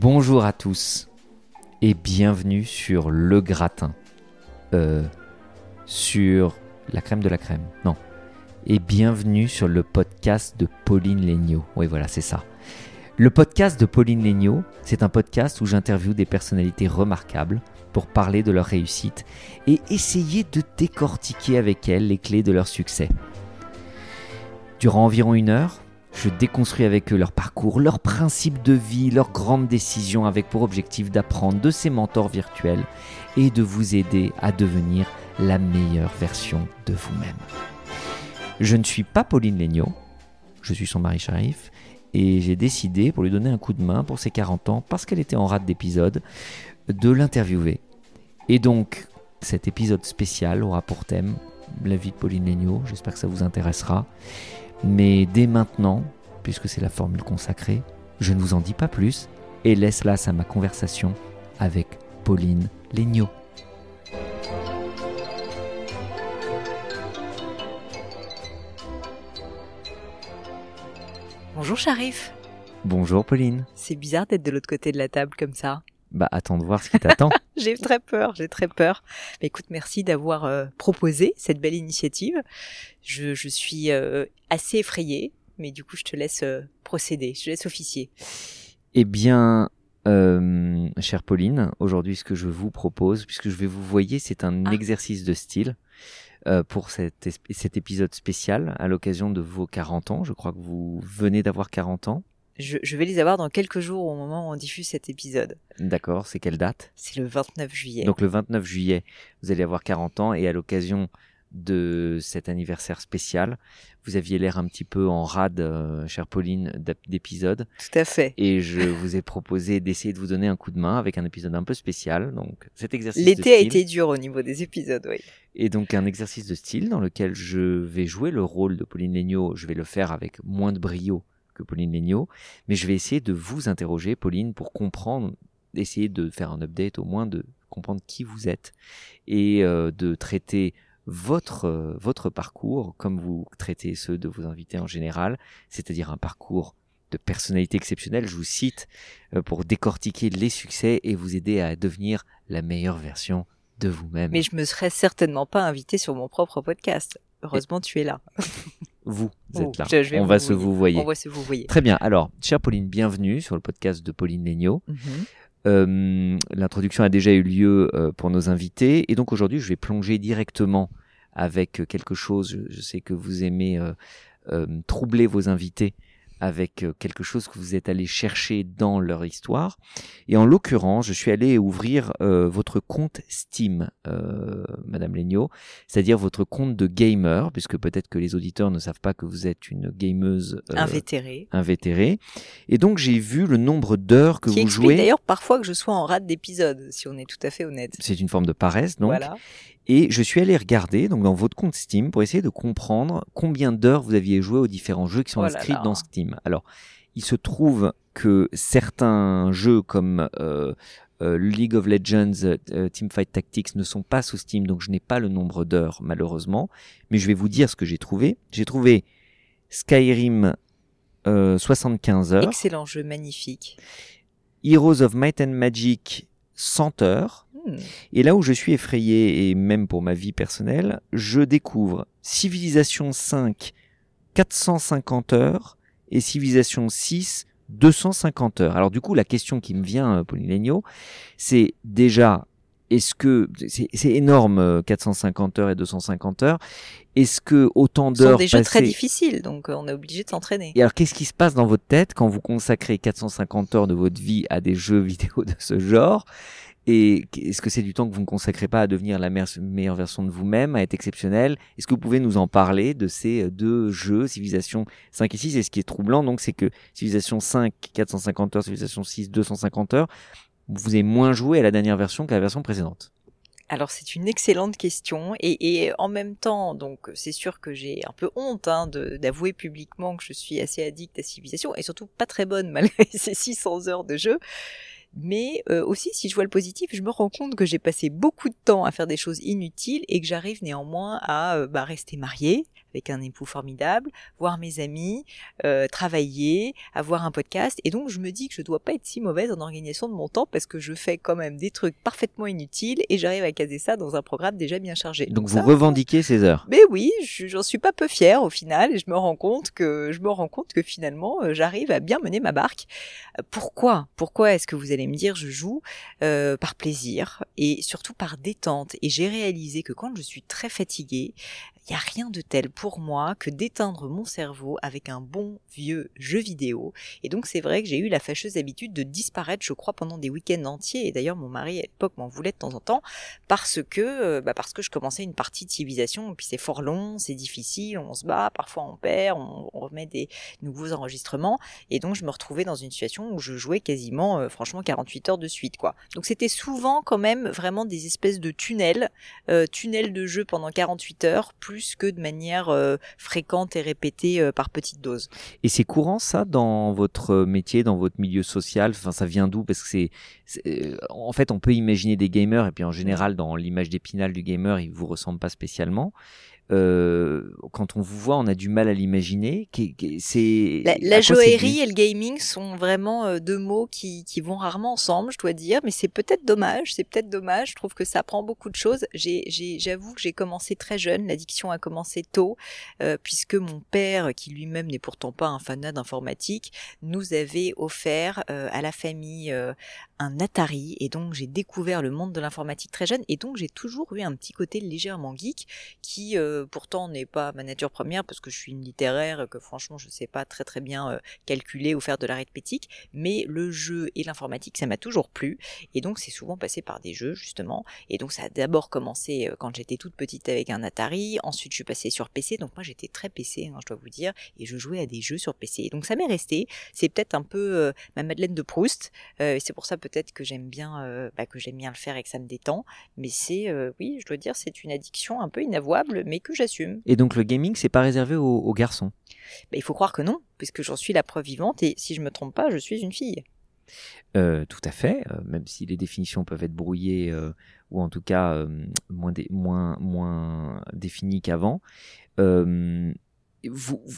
Bonjour à tous et bienvenue sur Le Gratin. Euh, sur la crème de la crème. Non. Et bienvenue sur le podcast de Pauline Legnaud. Oui, voilà, c'est ça. Le podcast de Pauline Legnaud, c'est un podcast où j'interviewe des personnalités remarquables pour parler de leur réussite et essayer de décortiquer avec elles les clés de leur succès. Durant environ une heure, je déconstruis avec eux leur parcours, leurs principes de vie, leurs grandes décisions avec pour objectif d'apprendre de ces mentors virtuels et de vous aider à devenir la meilleure version de vous-même. Je ne suis pas Pauline Legnaud, je suis son mari Sharif et j'ai décidé, pour lui donner un coup de main pour ses 40 ans, parce qu'elle était en rate d'épisode, de l'interviewer. Et donc, cet épisode spécial aura pour thème la vie de Pauline Legnaud, j'espère que ça vous intéressera. Mais dès maintenant, puisque c'est la formule consacrée, je ne vous en dis pas plus et laisse place à ma conversation avec Pauline Legnaud. Bonjour Sharif. Bonjour Pauline. C'est bizarre d'être de l'autre côté de la table comme ça. Bah attends de voir ce qui t'attend. j'ai très peur, j'ai très peur. Mais écoute, merci d'avoir euh, proposé cette belle initiative. Je, je suis euh, assez effrayée, mais du coup, je te laisse euh, procéder, je te laisse officier. Eh bien, chère Pauline, aujourd'hui, ce que je vous propose, puisque je vais vous voyer, c'est un Ah. exercice de style pour cet, cet épisode spécial à l'occasion de vos 40 ans. Je crois que vous venez d'avoir 40 ans. Je, je vais les avoir dans quelques jours au moment où on diffuse cet épisode. D'accord, c'est quelle date? C'est le 29 juillet. Donc le 29 juillet, vous allez avoir 40 ans et à l'occasion de cet anniversaire spécial, vous aviez l'air un petit peu en rade, euh, chère Pauline, d'ap- d'épisode Tout à fait. et je vous ai proposé d'essayer de vous donner un coup de main avec un épisode un peu spécial. Donc cet exercice L'été a été dur au niveau des épisodes, oui. et donc un exercice de style dans lequel je vais jouer le rôle de Pauline Legnaud. Je vais le faire avec moins de brio que Pauline Legnaud, mais je vais essayer de vous interroger, Pauline, pour comprendre, essayer de faire un update au moins, de comprendre qui vous êtes et euh, de traiter votre, euh, votre parcours comme vous traitez ceux de vos invités en général, c'est-à-dire un parcours de personnalité exceptionnelle. Je vous cite euh, pour décortiquer les succès et vous aider à devenir la meilleure version de vous-même. Mais je me serais certainement pas invitée sur mon propre podcast. Heureusement, tu es là. Vous, Oh, êtes là. je- On vous va se vous voyer. On va se vous voyer. Très bien. Alors, chère Pauline, bienvenue sur le podcast de Pauline Legnaud. Mhm. Euh, L'introduction a déjà eu lieu euh, pour nos invités. Et donc aujourd'hui, je vais plonger directement avec quelque chose. Je, je sais que vous aimez euh, troubler vos invités avec euh, quelque chose que vous êtes allé chercher dans leur histoire. Et en l'occurrence, je suis allé ouvrir euh, votre compte Steam, euh, Madame Legnaud, c'est-à-dire votre compte de gamer, puisque peut-être que les auditeurs ne savent pas que vous êtes une gameuse euh, Invétéré. invétérée. Et donc j'ai vu le nombre d'heures que Qui vous explique jouez. d'ailleurs parfois que je sois en rate d'épisode, si on est tout à fait honnête. C'est une forme de paresse, donc. Voilà. Et je suis allé regarder donc dans votre compte Steam pour essayer de comprendre combien d'heures vous aviez joué aux différents jeux qui sont Oh là inscrits là. dans Steam. Alors, il se trouve que certains jeux comme euh, euh, League of Legends, euh, Teamfight Tactics ne sont pas sous Steam, donc je n'ai pas le nombre d'heures malheureusement. Mais je vais vous dire ce que j'ai trouvé. J'ai trouvé Skyrim euh, 75 heures, Excellent jeu, magnifique. Heroes of Might and Magic 100 heures. Hmm. Et là où je suis effrayé, et même pour ma vie personnelle, je découvre Civilisation 5, 450 heures, et Civilisation 6, 250 heures. Alors du coup, la question qui me vient, euh, Pauline c'est déjà, est-ce que, c'est énorme, euh, 450 heures et 250 heures, est-ce que autant Ce sont d'heures des jeux très difficiles, donc euh, on est obligé de s'entraîner. et alors, qu'est-ce qui se passe dans votre tête quand vous consacrez 450 heures de votre vie à des jeux vidéo de ce genre? Et est-ce que c'est du temps que vous ne consacrez pas à devenir la meilleure version de vous-même, à être exceptionnel? Est-ce que vous pouvez nous en parler de ces euh, deux jeux, Civilisation 5 et 6 Et ce qui est troublant, donc, c'est que Civilisation 5, 450 heures, Civilisation 6, 250 heures, vous avez moins joué à la dernière version qu'à la version précédente. Alors c'est une excellente question et, en même temps, donc c'est sûr que j'ai un peu honte hein, d'avouer publiquement que je suis assez addict à Civilisation et surtout pas très bonne malgré ces 600 heures de jeu. Mais euh, aussi, si je vois le positif, je me rends compte que j'ai passé beaucoup de temps à faire des choses inutiles et que j'arrive néanmoins à euh, bah, rester mariée avec un époux formidable, voir mes amis, euh, travailler, avoir un podcast. Et donc, je me dis que je dois pas être si mauvaise en organisation de mon temps parce que je fais quand même des trucs parfaitement inutiles et j'arrive à caser ça dans un programme déjà bien chargé. Donc, vous ça, revendiquez ces heures. mais oui, je- j'en suis pas peu fière au final et je me rends compte que je me rends compte que finalement euh, j'arrive à bien mener ma barque. Euh, Pourquoi? Pourquoi est-ce que vous allez me dire je joue euh, par plaisir et surtout par détente? Et j'ai réalisé que quand je suis très fatiguée, il y a rien de tel pour moi que d'éteindre mon cerveau avec un bon vieux jeu vidéo. Et donc c'est vrai que j'ai eu la fâcheuse habitude de disparaître, je crois, pendant des week-ends entiers. Et d'ailleurs mon mari à l'époque m'en voulait de temps en temps parce que euh, bah parce que je commençais une partie de civilisation et puis c'est fort long, c'est difficile, on se bat, parfois on perd, on, remet des nouveaux enregistrements et donc je me retrouvais dans une situation où je jouais quasiment euh, franchement 48 heures de suite quoi. Donc c'était souvent quand même vraiment des espèces de tunnels, euh, tunnels de jeu pendant 48 heures que de manière euh, fréquente et répétée euh, par petites doses. Et c'est courant ça dans votre métier, dans votre milieu social? Enfin, ça vient d'où? Parce que c'est, euh, en fait, on peut imaginer des gamers et puis en général, dans l'image d'épinal du gamer, il vous ressemble pas spécialement. Euh, quand on vous voit, on a du mal à l'imaginer. C'est La, la joaillerie et le gaming sont vraiment euh, deux mots qui, qui vont rarement ensemble, je dois dire, mais c'est peut-être dommage, c'est peut-être dommage, je trouve que ça prend beaucoup de choses. J'avoue que j'ai commencé très jeune, l'addiction a commencé tôt, euh, puisque mon père, qui lui-même n'est pourtant pas un fanat d'informatique, nous avait offert euh, à la famille un Atari, et donc j'ai découvert le monde de l'informatique très jeune, et donc j'ai toujours eu un petit côté légèrement geek, qui euh, pourtant n'est pas ma nature première, parce que je suis une littéraire, que franchement je sais pas très très bien euh, calculer ou faire de l'arithmétique, mais le jeu et l'informatique ça m'a toujours plu, et donc c'est souvent passé par des jeux justement, et donc ça a d'abord commencé euh, quand j'étais toute petite avec un Atari, ensuite je suis passée sur PC, donc moi j'étais très PC, hein, je dois vous dire, et je jouais à des jeux sur PC, et donc ça m'est resté, c'est peut-être un peu euh, ma Madeleine de Proust, et c'est pour ça peut-être que j'aime bien bah, que j'aime bien le faire et que ça me détend, mais c'est oui je dois dire c'est une addiction un peu inavouable, mais que j'assume. Et donc le gaming, c'est pas réservé aux, aux garçons. Bah, il faut croire que non, puisque j'en suis la preuve vivante, et si je me trompe pas, je suis une fille. Euh, tout à fait, euh, même si les définitions peuvent être brouillées euh, ou en tout cas moins, dé- moins, moins définies qu'avant.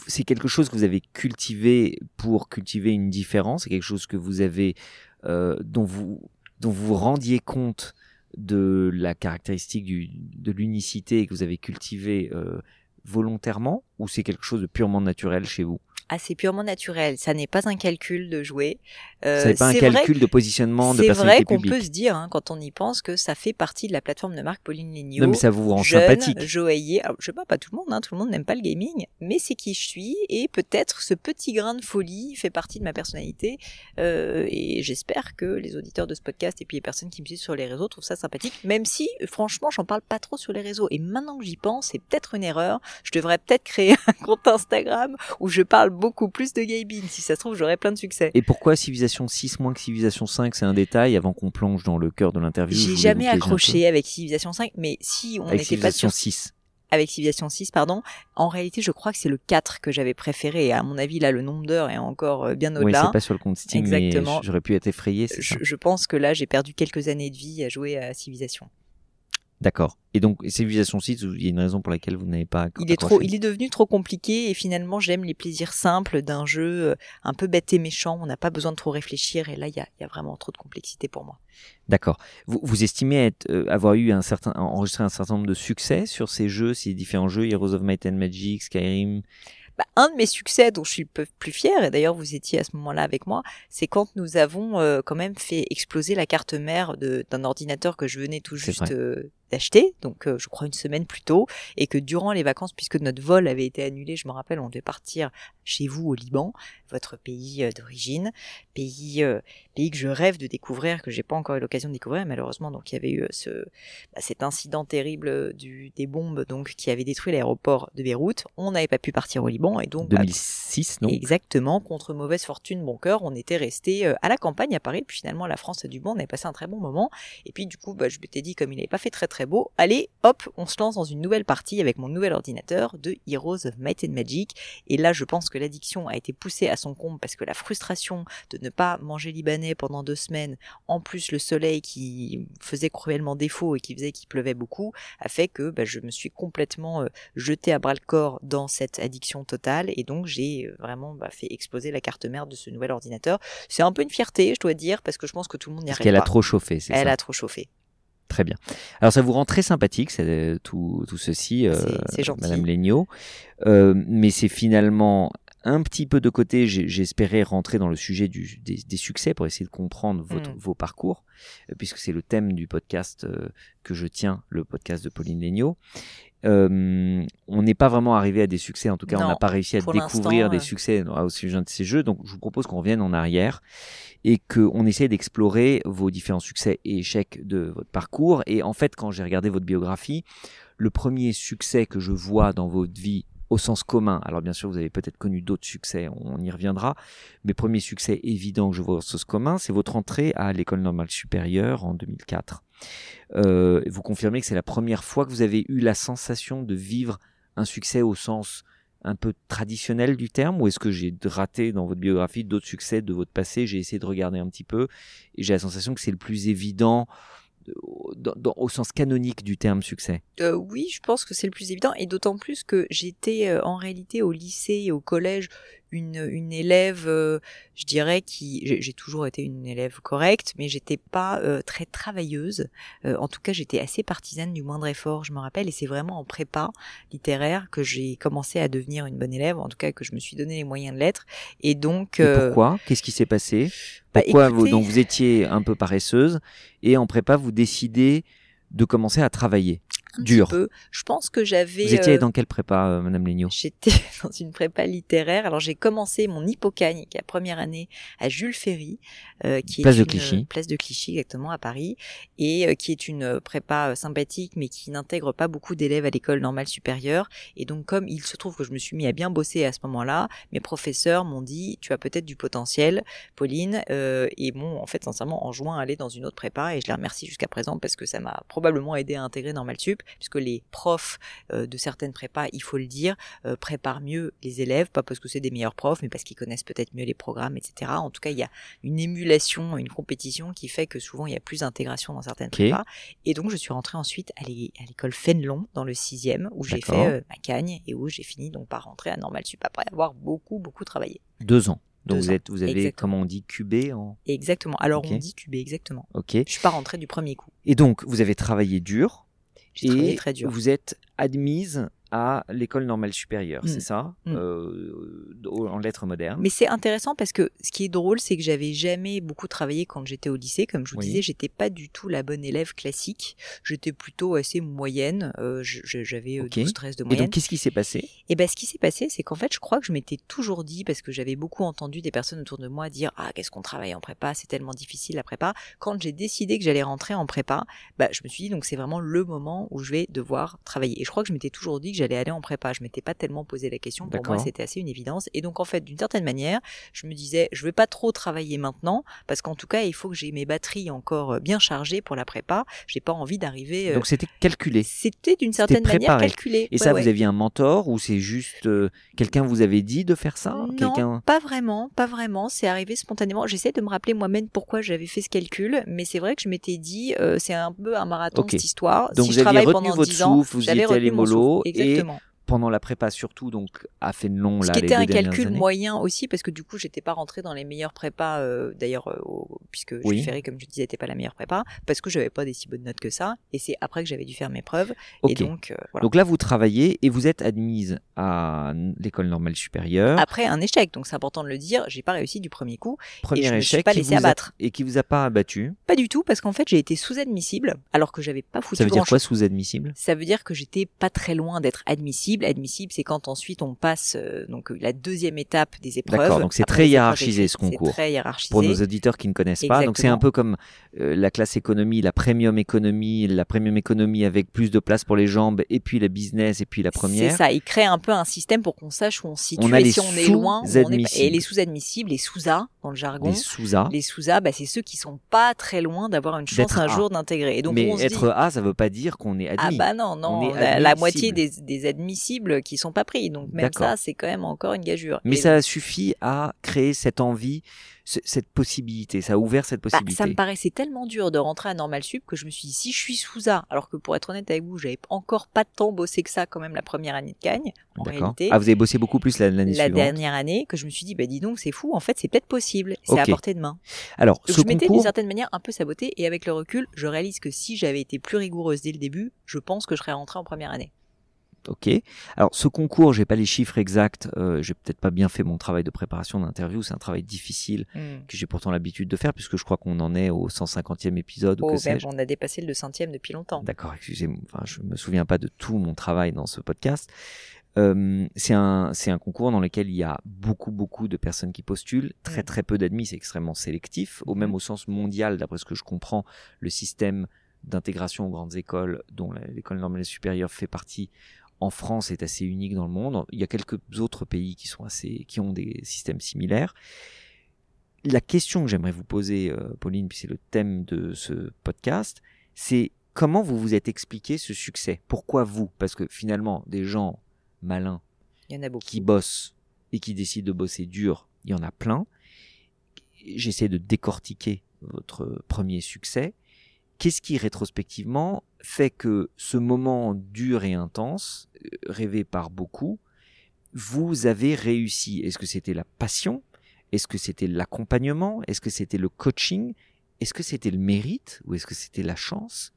C'est quelque chose que vous avez cultivé pour cultiver une différence, c'est quelque chose que vous avez, dont vous dont vous vous rendiez compte de la caractéristique de l'unicité que vous avez cultivé euh, volontairement, ou c'est quelque chose de purement naturel chez vous? Ah, c'est purement naturel. Ça n'est pas un calcul de jouer. Euh, Ça n'est pas un c'est calcul de positionnement de C'est personnalité vrai qu'on peut se dire, hein, quand on y pense, que ça fait partie de la plateforme de marque Pauline Legnaud. Non, mais ça vous rend jeune, sympathique. joaillier. Alors, je sais pas, pas tout le monde, hein, tout le monde n'aime pas le gaming, mais c'est qui je suis et peut-être ce petit grain de folie fait partie de ma personnalité. Euh, et j'espère que les auditeurs de ce podcast et puis les personnes qui me suivent sur les réseaux trouvent ça sympathique, même si, franchement, j'en parle pas trop sur les réseaux. Et maintenant que j'y pense, c'est peut-être une erreur. Je devrais peut-être créer un compte Instagram où je parle beaucoup plus de gaming. Si ça se trouve, j'aurai plein de succès. Et pourquoi Civilisation 6 moins que Civilisation 5 C'est un détail avant qu'on plonge dans le cœur de l'interview. J'ai jamais accroché avec Civilization 5, mais si on avec n'était pas Civilisation sur 6. avec Civilization 6, pardon, en réalité, je crois que c'est le 4 que j'avais préféré. Et à mon avis, là, le nombre d'heures est encore euh, bien Oui, au-delà. c'est pas sur le compte Steam, Exactement. mais j'aurais pu être effrayé. je, ça. je pense que là, j'ai perdu quelques années de vie à jouer à Civilization. D'accord. Et donc, civilisation 6, il y a une raison pour laquelle vous n'avez pas. Il est trop, il est devenu trop compliqué et finalement j'aime les plaisirs simples d'un jeu euh, un peu bête et méchant. On n'a pas besoin de trop réfléchir et là il y a, y a, vraiment trop de complexité pour moi. D'accord. Vous, vous, estimez être, euh, avoir eu un certain, enregistré un certain nombre de succès sur ces jeux, ces différents jeux, Heroes of Might and Magic, Skyrim, bah, un de mes succès dont je suis plus fière, et d'ailleurs vous étiez à ce moment-là avec moi, c'est quand nous avons euh, quand même fait exploser la carte mère d'un ordinateur que je venais tout juste euh, d'acheter, donc euh, je crois une semaine plus tôt, et que durant les vacances, puisque notre vol avait été annulé, je me rappelle, on devait partir chez vous au Liban, votre pays d'origine, pays pays que je rêve de découvrir, que j'ai pas encore eu l'occasion de découvrir, malheureusement. Donc il y avait eu ce bah, cet incident terrible du des bombes donc qui avait détruit l'aéroport de Beyrouth. On n'avait pas pu partir au Liban et donc 2006 bah, non? exactement contre mauvaise fortune bon cœur on était resté euh, à la campagne à Paris puis finalement la France a du bon on avait passé un très bon moment et puis du coup bah, je m'étais dit comme il n'avait pas fait très très beau allez hop on se lance dans une nouvelle partie avec mon nouvel ordinateur de Heroes of Might and Magic et là je pense que l'addiction a été poussée à son comble parce que la frustration de ne pas manger libanais pendant deux semaines en plus le soleil qui faisait cruellement défaut et qui faisait qu'il pleuvait beaucoup a fait que bah, je me suis complètement euh, jeté à bras le corps dans cette addiction totale et donc j'ai euh, vraiment bah, fait exploser la carte mère de ce nouvel ordinateur. C'est un peu une fierté, je dois dire, parce que je pense que tout le monde n'y arrive pas. qu'elle a trop chauffé, c'est ça Elle a trop chauffé. Très bien. Alors ça vous rend très sympathique, tout, tout ceci, euh, Madame Legnaud. Euh, mais c'est finalement un petit peu de côté, j'espérais rentrer dans le sujet du, des, succès pour essayer de comprendre votre, mm. vos parcours, puisque c'est le thème du podcast que je tiens, le podcast de Pauline Legnaud. Euh, on n'est pas vraiment arrivé à des succès, en tout cas, on n'a pas réussi à découvrir des succès au sujet de ces jeux. Donc, je vous propose qu'on revienne en arrière et qu'on essaie d'explorer vos différents succès et échecs de votre parcours. Et en fait, quand j'ai regardé votre biographie, le premier succès que je vois dans votre vie au sens commun. Alors bien sûr, vous avez peut-être connu d'autres succès, on y reviendra. Mais premier succès évident que je vois au sens commun, c'est votre entrée à l'école normale supérieure en 2004. Euh, vous confirmez que c'est la première fois que vous avez eu la sensation de vivre un succès au sens un peu traditionnel du terme ou est-ce que j'ai raté dans votre biographie d'autres succès de votre passé J'ai essayé de regarder un petit peu et j'ai la sensation que c'est le plus évident au sens canonique du terme succès. Euh, Oui, je pense que c'est le plus évident, et d'autant plus que j'étais euh, en réalité au lycée et au collège une, une élève, euh, je dirais, qui j'ai toujours été une élève correcte, mais j'étais pas euh, très travailleuse. Euh, en tout cas, j'étais assez partisane du moindre effort, je me rappelle, et c'est vraiment en prépa littéraire que j'ai commencé à devenir une bonne élève, en tout cas que je me suis donné les moyens de l'être. Et donc, et pourquoi? Qu'est-ce qui s'est passé? Bah, Pourquoi vous donc vous étiez un peu paresseuse? Et en prépa vous décidez de commencer à travailler? Dur. Je pense que j'avais. Vous étiez euh, dans quelle prépa, euh, Madame Léniaud J'étais dans une prépa littéraire. Alors j'ai commencé mon hippocagne, qui est la première année à Jules Ferry, euh, qui place est de Clichy. place de Clichy exactement à Paris, et qui est une prépa sympathique, mais qui n'intègre pas beaucoup d'élèves à l'école normale supérieure. Et donc comme il se trouve que je me suis mis à bien bosser à ce moment-là, mes professeurs m'ont dit tu as peut-être du potentiel, Pauline, et m'ont en fait sincèrement enjoint à aller dans une autre prépa. Et je les remercie jusqu'à présent parce que ça m'a probablement aidé à intégrer Normal Sup puisque les profs euh, de certaines prépas, il faut le dire, euh, préparent mieux les élèves, pas parce que c'est des meilleurs profs, mais parce qu'ils connaissent peut-être mieux les programmes, etc. En tout cas, il y a une émulation, une compétition qui fait que souvent il y a plus d'intégration dans certaines prépas. Et donc, je suis rentrée ensuite à l'école Fénelon, dans le sixième, où j'ai fait euh, ma cagne et où j'ai fini donc par rentrer à Normal Sup après avoir beaucoup, beaucoup travaillé. Deux ans. Donc vous, êtes, vous avez, comment on dit, cubé en... Exactement. Alors on dit cubé, exactement. Ok. Je suis pas rentrée du premier coup. Et donc vous avez travaillé dur, et très dur. vous êtes admise à l'école normale supérieure, c'est mm. ça, mm. euh, en lettres modernes. Mais c'est intéressant parce que ce qui est drôle, c'est que j'avais jamais beaucoup travaillé quand j'étais au lycée. Comme je vous disais, j'étais pas du tout la bonne élève classique. J'étais plutôt assez moyenne. Euh, j'avais euh, okay. 12-13 de moyenne. Et donc, qu'est-ce qui s'est passé? Et eh ben, ce qui s'est passé, c'est qu'en fait, je crois que je m'étais toujours dit, parce que j'avais beaucoup entendu des personnes autour de moi dire Ah, qu'est-ce qu'on travaille en prépa? C'est tellement difficile la prépa. Quand j'ai décidé que j'allais rentrer en prépa, bah, je me suis dit, donc c'est vraiment le moment où je vais devoir travailler. Et je crois que je m'étais toujours dit que j'allais aller en prépa. Je m'étais pas tellement posé la question. Pour moi, c'était assez une évidence. Et donc, en fait, d'une certaine manière, je me disais, je vais pas trop travailler maintenant, parce qu'en tout cas, il faut que j'ai mes batteries encore euh, bien chargées pour la prépa. J'ai pas envie d'arriver. euh, Donc c'était calculé. C'était d'une certaine manière calculé. Et Ouais, ça, ouais. vous aviez un mentor ou c'est juste euh, quelqu'un vous avait dit de faire ça? Non, pas vraiment, pas vraiment. C'est arrivé spontanément. J'essaie de me rappeler moi-même pourquoi j'avais fait ce calcul, mais c'est vrai que je m'étais dit, euh, c'est un peu un marathon cette histoire. Donc si vous je aviez retenu pendant votre 10 ans, souffle, vous y étiez allé mollo, et Exactement. Pendant la prépa surtout, donc à Fénelon, Ce là, qui était un calcul années. moyen aussi, parce que du coup, j'étais pas rentrée dans les meilleures prépas, euh, d'ailleurs, euh, puisque Oui. Ferry, comme je disais, n'était pas la meilleure prépa, parce que j'avais pas des si bonnes notes que ça, et c'est après que j'avais dû faire mes preuves, et donc, euh, voilà. Donc là, vous travaillez et vous êtes admise à l'école normale supérieure. Après un échec, donc c'est important de le dire, j'ai pas réussi du premier coup, Premier je me suis échec pas laissé a- abattre. et qui vous a pas abattu. pas du tout, parce qu'en fait, j'ai été sous-admissible, alors que j'avais pas foutu Ça veut dire quoi sous-admissible? Ça veut dire que j'étais pas très loin d'être admissible. Admissible, c'est quand ensuite on passe euh, donc la deuxième étape des épreuves. D'accord, donc c'est très les hiérarchisé, ce concours. C'est très hiérarchisé. Pour nos auditeurs qui ne connaissent pas, donc c'est un peu comme euh, la classe économie, la premium économie, la premium économie avec plus de place pour les jambes, et puis la business, et puis la C'est première. ça, il crée un peu un système pour qu'on sache où on se situe On a et les si on est loin on est. Et les sous-admissibles, les sous-A dans le jargon. Des sous-A. Les sous-A, bah, c'est ceux qui sont pas très loin d'avoir une chance un A. jour d'intégrer. Mais on se être dit, A, ça veut pas dire qu'on est ah admis. bah non, non, On est la, moitié des, des admissibles qui sont pas pris. Donc même ça, c'est quand même encore une gageure. Mais Et ça suffit à créer cette envie, ce- cette possibilité. Ça a ouvert cette Bah, possibilité. ça me paraissait tellement dur de rentrer à Normal Sup que je me suis dit, si je suis sous A, alors que pour être honnête avec vous, j'avais encore pas tant bossé que ça quand même la première année de Cagne, en D'accord. réalité. Ah, vous avez bossé beaucoup plus la- l'année la suivante. dernière année, que je me suis dit, bah dis donc, c'est fou, en fait, c'est peut-être possible, c'est à portée de main. Alors, Donc ce je m'étais d'une concours, certaine manière un peu saboté, et avec le recul, je réalise que si j'avais été plus rigoureuse dès le début, je pense que je serais rentrée en première année. Ok. Alors, ce concours, j'ai pas les chiffres exacts. Euh, j'ai peut-être pas bien fait mon travail de préparation d'interview. C'est un travail difficile que j'ai pourtant l'habitude de faire puisque je crois qu'on en est au 150e épisode ou Oh, que même, sais-je. on a dépassé le centième depuis longtemps. D'accord, excusez-moi. Enfin, je me souviens pas de tout mon travail dans ce podcast. Euh, c'est un c'est un concours dans lequel il y a beaucoup beaucoup de personnes qui postulent, très Mm. très peu d'admis, c'est extrêmement sélectif. Au même Mhm. au sens mondial, d'après ce que je comprends, le système d'intégration aux grandes écoles, dont l'école normale supérieure fait partie, en France est assez unique dans le monde. Il y a quelques autres pays qui sont assez qui ont des systèmes similaires. La question que j'aimerais vous poser, euh, Pauline, puis c'est le thème de ce podcast, c'est comment vous vous êtes expliqué ce succès? Pourquoi vous? Parce que finalement, des gens malins Il y en a beaucoup. qui bossent et qui décident de bosser dur, il y en a plein. J'essaie de décortiquer votre premier succès. Qu'est-ce qui, rétrospectivement, fait que ce moment dur et intense, euh, rêvé par beaucoup, vous avez réussi? Est-ce que c'était la passion? Est-ce que c'était l'accompagnement? Est-ce que c'était le coaching? Est-ce que c'était le mérite? Ou est-ce que c'était la chance?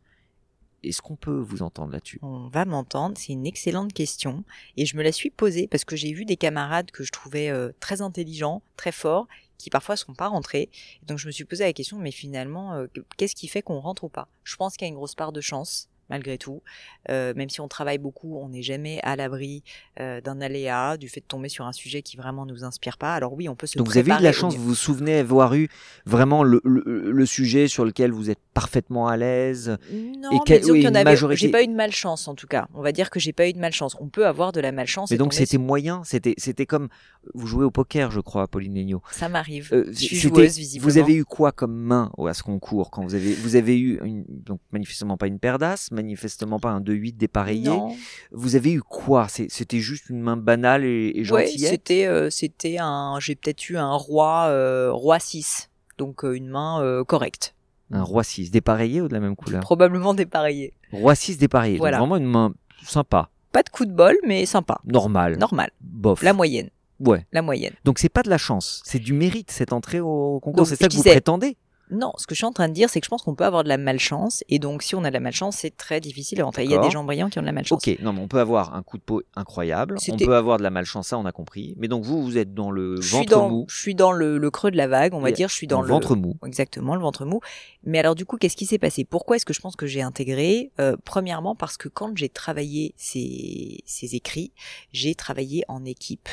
Est-ce qu'on peut vous entendre là-dessus? On va m'entendre, c'est une excellente question et je me la suis posée parce que j'ai vu des camarades que je trouvais euh, très intelligents, très forts, qui parfois sont pas rentrés. Donc je me suis posé la question, mais finalement, euh, qu'est-ce qui fait qu'on rentre ou pas? Je pense qu'il y a une grosse part de chance. Malgré tout, Euh, même si on travaille beaucoup, on n'est jamais à l'abri euh, d'un aléa, du fait de tomber sur un sujet qui vraiment nous inspire pas. Alors oui, on peut se Donc vous avez eu de la chance, vous vous souvenez avoir eu vraiment le, le- le sujet sur lequel vous êtes parfaitement à l'aise. Non, Et mais disons oui, qu'il y en une avait. majorité- J'ai pas eu de malchance en tout cas. On va dire que j'ai pas eu de malchance. On peut avoir de la malchance. Mais et donc c'était moyen, c'était c'était comme vous jouez au poker, je crois, Pauline Legnaud. Ça m'arrive. Euh, je suis joueuse visiblement. Vous avez eu quoi comme main à ce concours quand vous avez vous avez eu une, donc manifestement pas une paire d'as, manifestement pas un 2-8 dépareillé. Non. Vous avez eu quoi? C'était juste une main banale et, et Ouais, gentillette? c'était euh, c'était un. J'ai peut-être eu un roi euh, roi 6 donc euh, une main correcte, Un roi 6 dépareillé ou de la même couleur? Probablement dépareillée. Roi 6 dépareillé. Voilà. Donc vraiment une main sympa, Pas de coup de bol, mais sympa, normale, normal, bof. la moyenne, Ouais. la moyenne. Donc c'est pas de la chance, c'est du mérite cette entrée au concours. C'est ça que vous prétendez? Non, ce que je suis en train de dire, c'est que je pense qu'on peut avoir de la malchance, et donc si on a de la malchance, c'est très difficile à rentrer. Il y a des gens brillants qui ont de la malchance. Ok, non mais on peut avoir un coup de peau incroyable, on peut avoir de la malchance, ça on a compris. Mais donc vous, vous êtes dans le Je ventre dans, mou, je suis dans le, le creux de la vague, on va Et dire. Je suis dans le ventre mou. Exactement, le ventre mou. Mais alors du coup, qu'est-ce qui s'est passé? Pourquoi est-ce que je pense que j'ai intégré? Euh, Premièrement, parce que quand j'ai travaillé ces, ces écrits, j'ai travaillé en équipe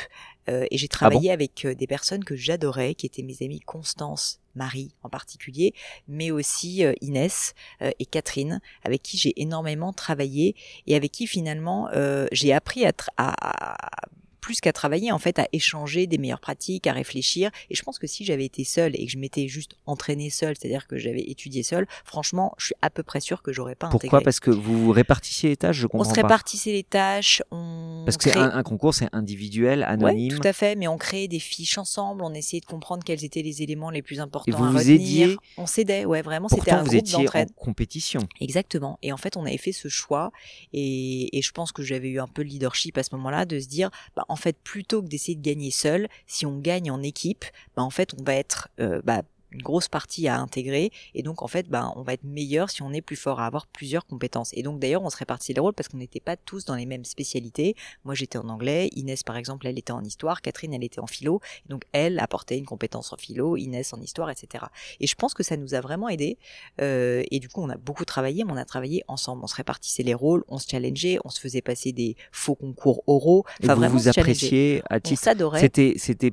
Euh, et j'ai travaillé avec euh, des personnes que j'adorais, qui étaient mes amies Constance, Marie en particulier, mais aussi euh, Inès et Catherine, avec qui j'ai énormément travaillé et avec qui finalement j'ai appris à, à plus qu'à travailler, en fait, à échanger des meilleures pratiques, à réfléchir. Et je pense que si j'avais été seule et que je m'étais juste entraînée seule, c'est-à-dire que j'avais étudié seule, franchement, je suis à peu près sûre que j'aurais pas Pourquoi? Parce que vous répartissiez les tâches, je comprends On se répartissait les tâches, on... Parce que un, concours, c'est individuel, anonyme. Oui, tout à fait, mais on créait des fiches ensemble, on essayait de comprendre quels étaient les éléments les plus importants et vous à vous Aidiez... On s'aidait, ouais, vraiment, c'était un vous groupe étiez en compétition. Exactement. Et en fait, on avait fait ce choix, et, et je pense que j'avais eu un peu le leadership à ce moment-là, de se dire, bah, en fait, plutôt que d'essayer de gagner seul. Si on gagne en équipe, bah en fait, on va être euh, bah, une grosse partie à intégrer et donc en fait ben on va être meilleur si on est plus fort à avoir plusieurs compétences. Et donc d'ailleurs on se répartit les rôles parce qu'on n'était pas tous dans les mêmes spécialités. Moi j'étais en anglais Inès par exemple elle était en histoire Catherine elle était en philo. Et donc elle apportait une compétence en philo Inès en histoire etc et je pense que ça nous a vraiment aidé euh, et du coup on a beaucoup travaillé mais on a travaillé ensemble. On se répartissait les rôles on se challengeait on se faisait passer des faux concours oraux. Enfin, vous vous appréciez à titre c'était c'était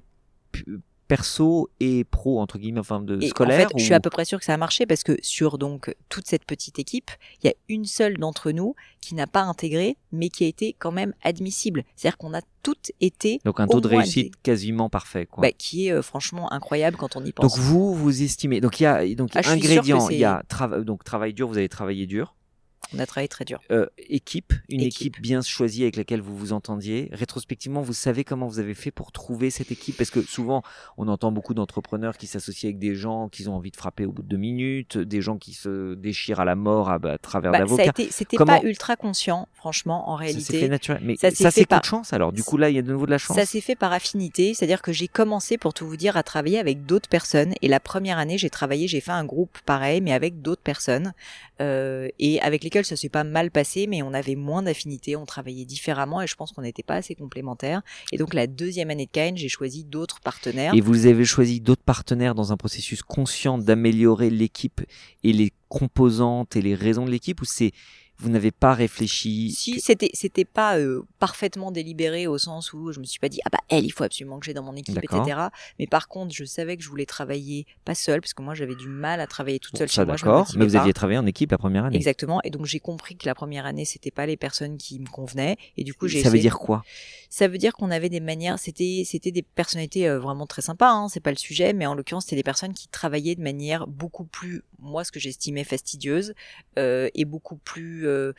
perso et pro entre guillemets enfin de scolaire en fait, je suis à peu près sûr que ça a marché parce que sur donc toute cette petite équipe il y a une seule d'entre nous qui n'a pas intégré mais qui a été quand même admissible. C'est-à-dire qu'on a toutes été donc un taux de réussite quasiment parfait quoi. Bah, qui est euh, franchement incroyable quand on y pense. donc vous vous estimez donc il y a donc ah, ingrédients il y a donc travail dur vous avez travaillé dur on a travaillé très dur. Euh, équipe, une équipe. bien choisie avec laquelle vous vous entendiez. Rétrospectivement, vous savez comment vous avez fait pour trouver cette équipe? Parce que souvent, on entend beaucoup d'entrepreneurs qui s'associent avec des gens qui ont envie de frapper au bout de deux minutes, des gens qui se déchirent à la mort à, travers bah, d'avocats. C'était pas ultra conscient, franchement, en réalité. Ça s'est fait naturellement. Mais ça, ça c'est par... de chance alors. Du coup, là, il y a de nouveau de la chance. Ça s'est fait par affinité. C'est-à-dire que j'ai commencé, pour tout vous dire, à travailler avec d'autres personnes. Et la première année, j'ai travaillé, j'ai fait un groupe pareil, mais avec d'autres personnes. Euh, et avec lesquelles ça s'est pas mal passé, mais on avait moins d'affinités, on travaillait différemment et je pense qu'on n'était pas assez complémentaires. Et donc la deuxième année de Caen, j'ai choisi d'autres partenaires. Et vous avez choisi d'autres partenaires dans un processus conscient d'améliorer l'équipe et les composantes et les raisons de l'équipe ou c'est vous n'avez pas réfléchi Si, c'était c'était pas euh, parfaitement délibéré au sens où je me suis pas dit ah bah elle il faut absolument que j'ai dans mon équipe etc. Mais par contre je savais que je voulais travailler pas seule parce que moi j'avais du mal à travailler toute seule chez moi. D'accord, mais vous aviez travaillé en équipe la première année. Exactement, et donc j'ai compris que la première année c'était pas les personnes qui me convenaient et du coup j'ai. Ça veut dire quoi? Ça veut dire qu'on avait des manières, c'était c'était des personnalités euh, vraiment très sympas, hein, c'est pas le sujet, mais en l'occurrence c'était des personnes qui travaillaient de manière beaucoup plus moi ce que j'estimais fastidieuse euh, et beaucoup plus euh,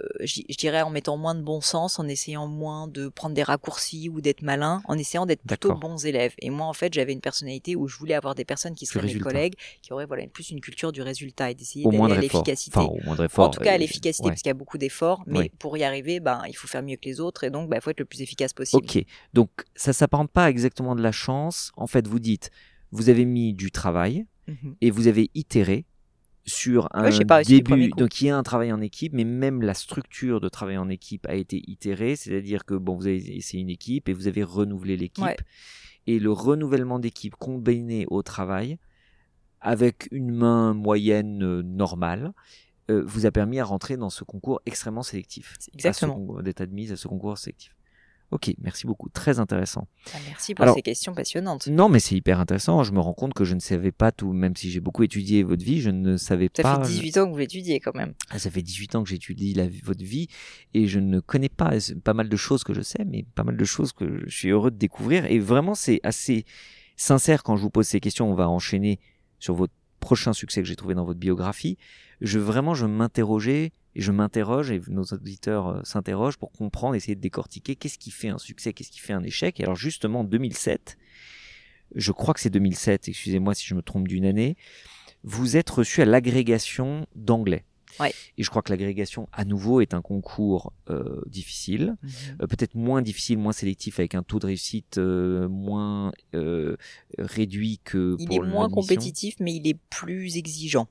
euh, je dirais en mettant moins de bon sens, en essayant moins de prendre des raccourcis ou d'être malin, en essayant d'être plutôt bons élèves. Et moi, en fait, j'avais une personnalité où je voulais avoir des personnes qui seraient mes collègues, qui auraient voilà plus une culture du résultat et d'essayer d'aller à l'efficacité. en tout cas, à l'efficacité, parce qu'il y a beaucoup d'efforts, mais pour y arriver, ben, il faut faire mieux que les autres et donc, il ben, faut être le plus efficace possible. Ok, donc ça s'apparente pas exactement de la chance. En fait, vous dites, vous avez mis du travail mmh et vous avez itéré sur un début. Donc il y a un travail en équipe, mais même la structure de travail en équipe a été itérée, c'est-à-dire que bon, vous avez essayé une équipe et vous avez renouvelé l'équipe. Et le renouvellement d'équipe combiné au travail, avec une main moyenne euh, normale, euh, vous a permis à rentrer dans ce concours extrêmement sélectif. Exactement. D'état de mise à ce concours sélectif. Ok, merci beaucoup, très intéressant. Ah, merci pour ces questions passionnantes. Non, mais c'est hyper intéressant. Je me rends compte que je ne savais pas tout, même si j'ai beaucoup étudié votre vie, je ne savais pas. Ça fait 18 ans que vous l'étudiez quand même. Ah, ça fait 18 ans que j'étudie votre vie et je ne connais pas pas mal de choses que je sais, mais pas mal de choses que je suis heureux de découvrir. Et vraiment, c'est assez sincère quand je vous pose ces questions. On va enchaîner sur votre prochain succès que j'ai trouvé dans votre biographie. Je vraiment, je m'interrogeais et je m'interroge et nos auditeurs euh, s'interrogent pour comprendre, essayer de décortiquer qu'est-ce qui fait un succès, qu'est-ce qui fait un échec. Et alors justement, 2007, je crois que c'est 2007, excusez-moi si je me trompe d'une année, vous êtes reçu à l'agrégation d'anglais. Ouais. Et je crois que l'agrégation, à nouveau, est un concours euh, difficile, mhm. euh, peut-être moins difficile, moins sélectif, avec un taux de réussite moins réduit que il est moins compétitif, mais il est plus exigeant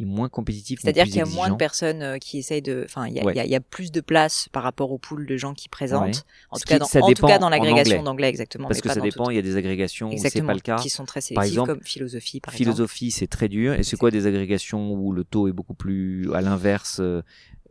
est moins compétitif. C'est-à-dire qu'il y a moins de personnes euh, qui essayent de, enfin, il y, y, a plus de place par rapport au pool de gens qui présentent. En, tout cas, dans, en tout cas, dans l'agrégation d'anglais, exactement. Parce que ça dépend. Il y a des agrégations où c'est pas le cas. Qui sont très sélectives, par exemple, comme philosophie, par philosophie, c'est très dur. Et c'est quoi des agrégations où le taux est beaucoup plus, à l'inverse, euh,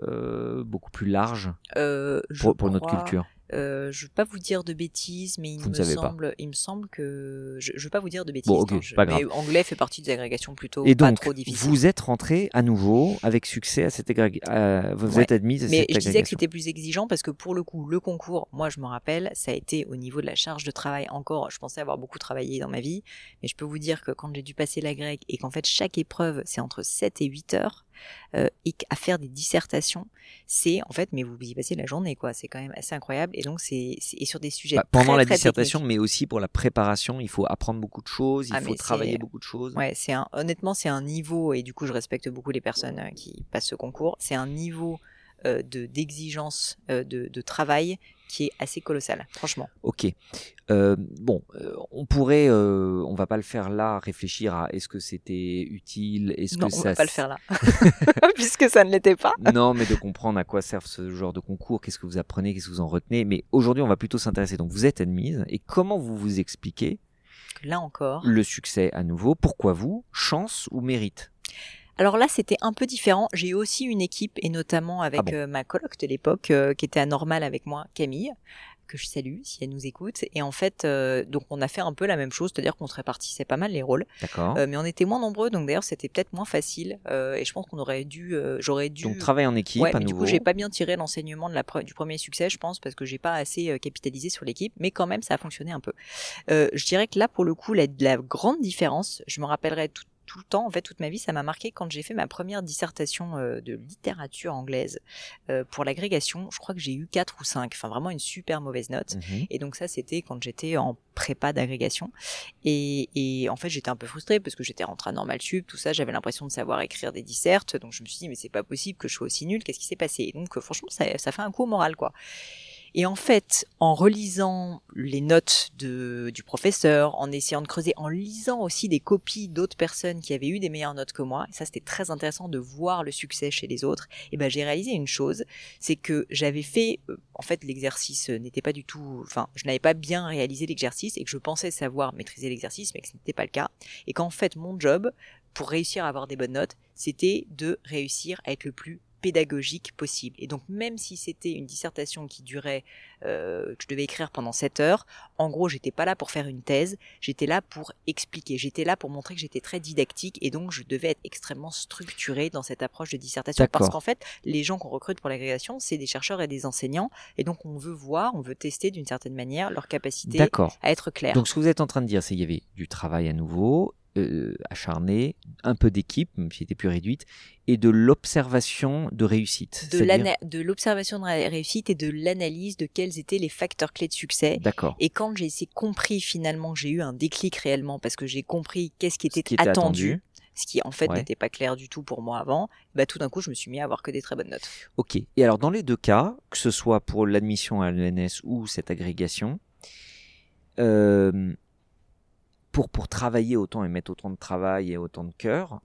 euh beaucoup plus large euh, pour, pour notre culture? Euh, je veux pas vous dire de bêtises, mais il Vous ne me pas. semble, il me semble que je, je veux pas vous dire de bêtises. Bon, non, je- pas mais grave. anglais fait partie des agrégations plutôt Et pas donc, trop difficiles. vous êtes rentré à nouveau avec succès à cette agrégation. vous Ouais. êtes admise à Mais cette je disais que agrégation. c'était plus exigeant parce que pour le coup, le concours, moi je me rappelle, ça a été au niveau de la charge de travail encore. Je pensais avoir beaucoup travaillé dans ma vie, mais je peux vous dire que quand j'ai dû passer la grecque et qu'en fait chaque épreuve c'est entre 7 et 8 heures euh, et qu'à faire des dissertations, c'est en fait, mais vous y passez la journée quoi. C'est quand même assez incroyable et donc c'est sur des sujets Bah, pendant très, la très dissertation, techniques. mais aussi pour la préparation, il faut apprendre beaucoup de choses, il Ah, faut travailler beaucoup de choses. Ouais, c'est honnêtement, c'est un niveau, et du coup, je respecte beaucoup les personnes euh, qui passent ce concours, c'est un niveau euh, de, d'exigence euh, de, de travail qui est assez colossal, franchement. Ok. Euh, bon, euh, on pourrait, euh, on va pas le faire là, réfléchir à est-ce que c'était utile, est-ce Non, que on ça va pas le faire là, puisque ça ne l'était pas. non, mais de comprendre à quoi servent ce genre de concours, qu'est-ce que vous apprenez, qu'est-ce que vous en retenez. Mais aujourd'hui, on va plutôt s'intéresser. Donc, vous êtes admise et comment vous vous expliquez Là encore. le succès à nouveau? Pourquoi vous? Chance ou mérite? Alors là, c'était un peu différent. J'ai eu aussi une équipe, et notamment avec Ah bon euh, ma coloc de l'époque, euh, qui était anormale avec moi, Camille, que je salue si elle nous écoute. Et en fait, euh, donc on a fait un peu la même chose, c'est-à-dire qu'on se répartissait pas mal les rôles. D'accord. Euh, mais on était moins nombreux, donc d'ailleurs c'était peut-être moins facile. euh, et je pense qu'on aurait dû, euh, j'aurais dû. Donc, travail en équipe ouais, à mais du coup j'ai pas bien tiré l'enseignement de la pre- du premier succès, je pense, parce que j'ai pas assez capitalisé sur l'équipe. Mais quand même, ça a fonctionné un peu. Euh, je dirais que là, pour le coup, la, la grande différence, je me rappellerai tout, tout le temps, en fait, toute ma vie, ça m'a marqué quand j'ai fait ma première dissertation euh, de littérature anglaise euh, pour l'agrégation. Je crois que j'ai eu 4 ou 5, enfin vraiment une super mauvaise note. Mhm. Et donc ça, c'était quand j'étais en prépa d'agrégation. Et, et en fait, j'étais un peu frustrée parce que j'étais rentrée à Normal Sup, tout ça, j'avais l'impression de savoir écrire des dissertes. Donc je me suis dit, mais c'est pas possible que je sois aussi nulle, qu'est-ce qui s'est passé? Et donc euh, franchement, ça, ça fait un coup au moral, quoi. Et en fait, en relisant les notes du professeur, en essayant de creuser, en lisant aussi des copies d'autres personnes qui avaient eu des meilleures notes que moi, et ça c'était très intéressant de voir le succès chez les autres, et ben j'ai réalisé une chose, c'est que j'avais fait, euh, en fait l'exercice n'était pas du tout, enfin je n'avais pas bien réalisé l'exercice et que je pensais savoir maîtriser l'exercice, mais que ce n'était pas le cas, et qu'en fait mon job, pour réussir à avoir des bonnes notes, c'était de réussir à être le plus pédagogique possible. Et donc même si c'était une dissertation qui durait, euh, que je devais écrire pendant 7 heures, en gros j'étais pas là pour faire une thèse, j'étais là pour expliquer, j'étais là pour montrer que j'étais très didactique et donc je devais être extrêmement structuré dans cette approche de dissertation. Parce qu'en fait, les gens qu'on recrute pour l'agrégation, c'est des chercheurs et des enseignants, et donc on veut voir, on veut tester d'une certaine manière leur capacité D'accord. à être clair. Donc, ce que vous êtes en train de dire, c'est qu'il y avait du travail à nouveau, euh, acharné, un peu d'équipe, même si c'était plus réduite, et de l'observation de réussite. de, l'observation de la réussite et de l'analyse de quels étaient les facteurs clés de succès. D'accord. Et quand j'ai essayé compris finalement, j'ai eu un déclic réellement parce que j'ai compris qu'est-ce qui était, qui était attendu, attendu. ce qui en fait Ouais. n'était pas clair du tout pour moi avant, bah tout d'un coup je me suis mis à avoir que des très bonnes notes. Ok. Et alors, dans les deux cas, que ce soit pour l'admission à l'ENS ou cette agrégation, euh, pour, pour travailler autant et mettre autant de travail et autant de cœur,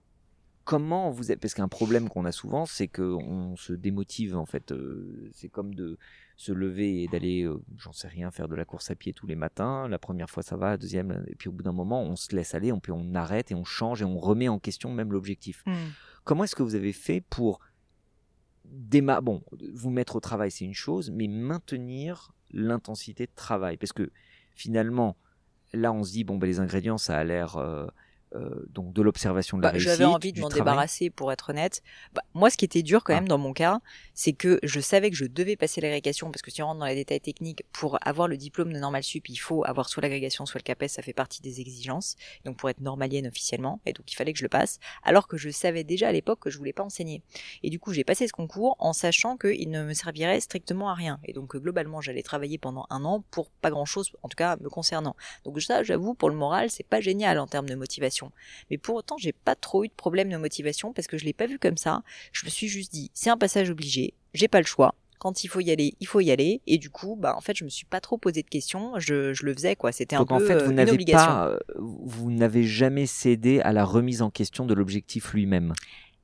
comment vous êtes Parce qu'un problème qu'on a souvent, c'est qu'on se démotive en fait. euh, c'est comme de se lever et d'aller, euh, j'en sais rien, faire de la course à pied tous les matins. La première fois ça va, la deuxième, et puis au bout d'un moment, on se laisse aller, on, puis on arrête et on change et on remet en question même l'objectif. Comment est-ce que vous avez fait pour déma bon, vous mettre au travail, c'est une chose, mais maintenir l'intensité de travail? Parce que finalement, là, on se dit, bon, ben, les ingrédients, ça a l'air euh, euh, donc de l'observation de la Bah, réussite. J'avais envie de m'en débarrasser pour être honnête. Bah, moi, ce qui était dur quand Ah. même dans mon cas, c'est que je savais que je devais passer l'agrégation parce que si on rentre dans les détails techniques, pour avoir le diplôme de normal sup, il faut avoir soit l'agrégation, soit le CAPES, ça fait partie des exigences. Donc pour être normalienne officiellement, et donc il fallait que je le passe. Alors que je savais déjà à l'époque que je voulais pas enseigner. Et du coup, j'ai passé ce concours en sachant qu'il ne me servirait strictement à rien. Et donc euh, globalement, j'allais travailler pendant un an pour pas grand chose, en tout cas me concernant. Donc ça, j'avoue, pour le moral, c'est pas génial en termes de motivation. Mais pour autant, j'ai pas trop eu de problème de motivation parce que je l'ai pas vu comme ça. Je me suis juste dit, c'est un passage obligé, j'ai pas le choix. Quand il faut y aller, il faut y aller. Et du coup, bah, en fait, je me suis pas trop posé de questions. Je, je le faisais, quoi. C'était un Donc peu en fait, euh, vous une n'avez obligation. pas, euh, vous n'avez jamais cédé à la remise en question de l'objectif lui-même.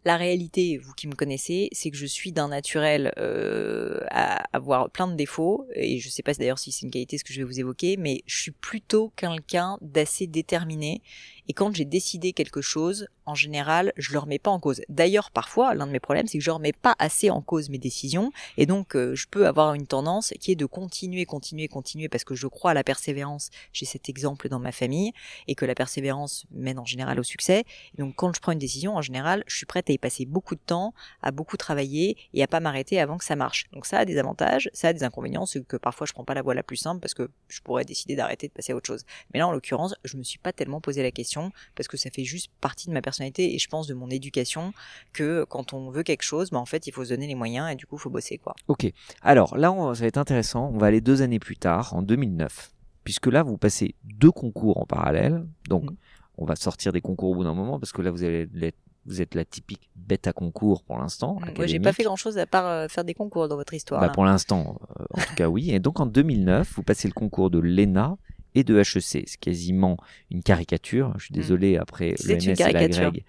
La réalité, vous qui me connaissez, c'est que je suis d'un naturel euh, à avoir plein de défauts, et je sais pas d'ailleurs si c'est une qualité ce que je vais vous évoquer, mais je suis plutôt quelqu'un d'assez déterminé Et quand j'ai décidé quelque chose, en général, je le remets pas en cause. D'ailleurs, parfois, l'un de mes problèmes, c'est que je remets pas assez en cause mes décisions, et donc euh, je peux avoir une tendance qui est de continuer, continuer, continuer, parce que je crois à la persévérance. J'ai cet exemple dans ma famille, et que la persévérance mène en général au succès. Et donc, quand je prends une décision, en général, je suis prête à y passer beaucoup de temps, à beaucoup travailler, et à pas m'arrêter avant que ça marche. Donc ça a des avantages, ça a des inconvénients, c'est que parfois je prends pas la voie la plus simple parce que je pourrais décider d'arrêter de passer à autre chose. Mais là, en l'occurrence, je me suis pas tellement posé la question parce que ça fait juste partie de ma personnalité et je pense de mon éducation que quand on veut quelque chose, bah, en fait, il faut se donner les moyens et du coup, il faut bosser, quoi. Ok. Alors là, on- ça va être intéressant. On va aller deux années plus tard, en 2009, puisque là, vous passez deux concours en parallèle. Donc, Mhm. on va sortir des concours au bout d'un moment, parce que là, vous allez l'être- vous êtes la typique bête à concours pour l'instant. Moi, j'ai pas fait grand chose à part euh, faire des concours dans votre histoire. Bah, pour l'instant, euh, en tout cas, oui. Et donc, en 2009, vous passez le concours de l'ENA et de HEC. C'est quasiment une caricature. Je suis désolé, après l'ENS et la. Greg,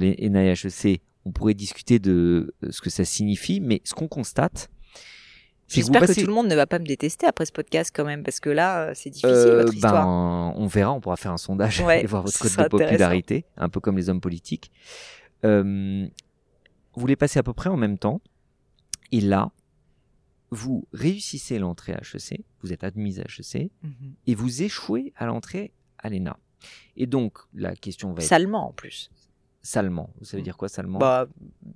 et HEC, on pourrait discuter de euh, ce que ça signifie, mais ce qu'on constate, J'espère que tout le monde ne va pas me détester après ce podcast quand même, parce que là, euh, c'est difficile Euh, votre histoire. ben, on verra, on pourra faire un sondage Ouais, et voir votre code de popularité, un peu comme les hommes politiques. Euh, vous les passez à peu près en même temps, et là, vous réussissez l'entrée à HEC, vous êtes admise à HEC, Mhm. et vous échouez à l'entrée à l'ENA. Et donc, la question va être Salement en plus. salement. Ça veut dire quoi, salement? Bah,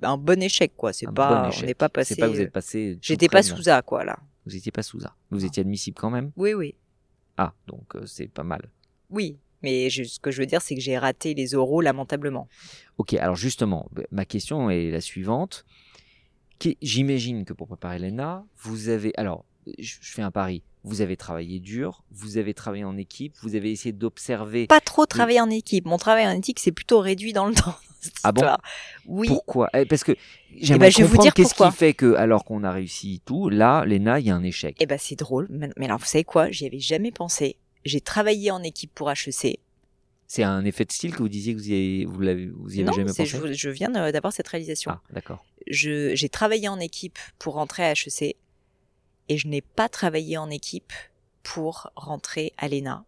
un bon échec quoi. C'est pas, bon on échec. n'est pas passé. C'est pas vous euh, êtes passé. tout J'étais pas sous A quoi là. Vous étiez pas sous A. Vous étiez admissible quand même? Oui oui. Ah, donc euh, c'est pas mal. Oui, mais je- ce que je veux dire, c'est que j'ai raté les oraux lamentablement. Ok, alors justement, ma question est la suivante. J'imagine que pour préparer l'ENA, vous avez... Alors, je fais un pari. Vous avez travaillé dur, vous avez travaillé en équipe, vous avez essayé d'observer... Pas trop travailler en équipe. Mon travail en éthique, c'est plutôt réduit dans le temps. Ah bon? Oui. Pourquoi? Eh, Parce que j'aimerais ben, je vais vous comprendre qu'est-ce qui fait que, alors qu'on a réussi tout, là, l'ENA, il y a un échec. Eh ben c'est drôle. Mais alors vous savez quoi? J'y avais jamais pensé. J'ai travaillé en équipe pour HEC. C'est un effet de style que vous disiez que vous y avez, vous y avez non, jamais pensé? je, je viens d'avoir cette réalisation. Ah, d'accord. Je- J'ai travaillé en équipe pour rentrer à HEC et je n'ai pas travaillé en équipe pour rentrer à l'ENA.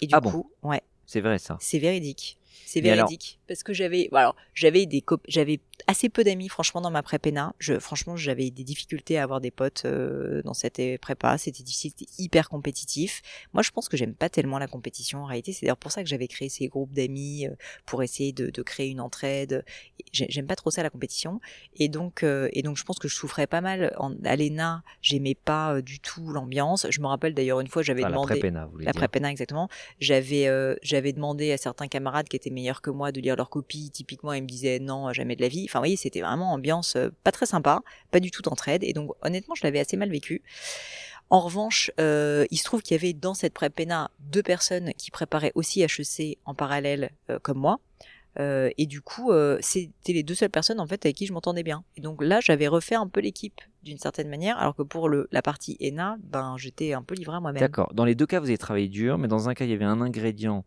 Et du Ah bon coup, ouais, C'est vrai ça. c'est véridique. C'est véridique parce que j'avais alors j'avais des cop- j'avais assez peu d'amis franchement dans ma prépa je franchement j'avais des difficultés à avoir des potes euh, dans cette euh, prépa. C'était difficile c'était hyper compétitif. Moi je pense que j'aime pas tellement la compétition en réalité. C'est d'ailleurs pour ça que j'avais créé ces groupes d'amis euh, pour essayer de, de créer une entraide. J'ai- j'aime pas trop ça la compétition. Et donc euh, et donc je pense que je souffrais pas mal. En, à l'ENA j'aimais pas du tout l'ambiance. Je me rappelle d'ailleurs une fois j'avais Enfin, la demandé prépéna, vous la prépéna exactement. J'avais j'avais demandé à certains camarades qui étaient meilleurs que moi de lire leurs copies. Typiquement, ils me disaient non, jamais de la vie. Enfin, vous voyez, c'était vraiment ambiance euh, pas très sympa, pas du tout d'entraide. Et donc, honnêtement, je l'avais assez mal vécu. En revanche, euh, il se trouve qu'il y avait dans cette prépéna deux personnes qui préparaient aussi HEC en parallèle euh, comme moi. Et du coup, c'était les deux seules personnes en fait avec qui je m'entendais bien. Et donc là, j'avais refait un peu l'équipe d'une certaine manière, alors que pour le, la partie ENA, ben j'étais un peu livré à moi-même. D'accord. Dans les deux cas, vous avez travaillé dur, mais dans un cas, il y avait un ingrédient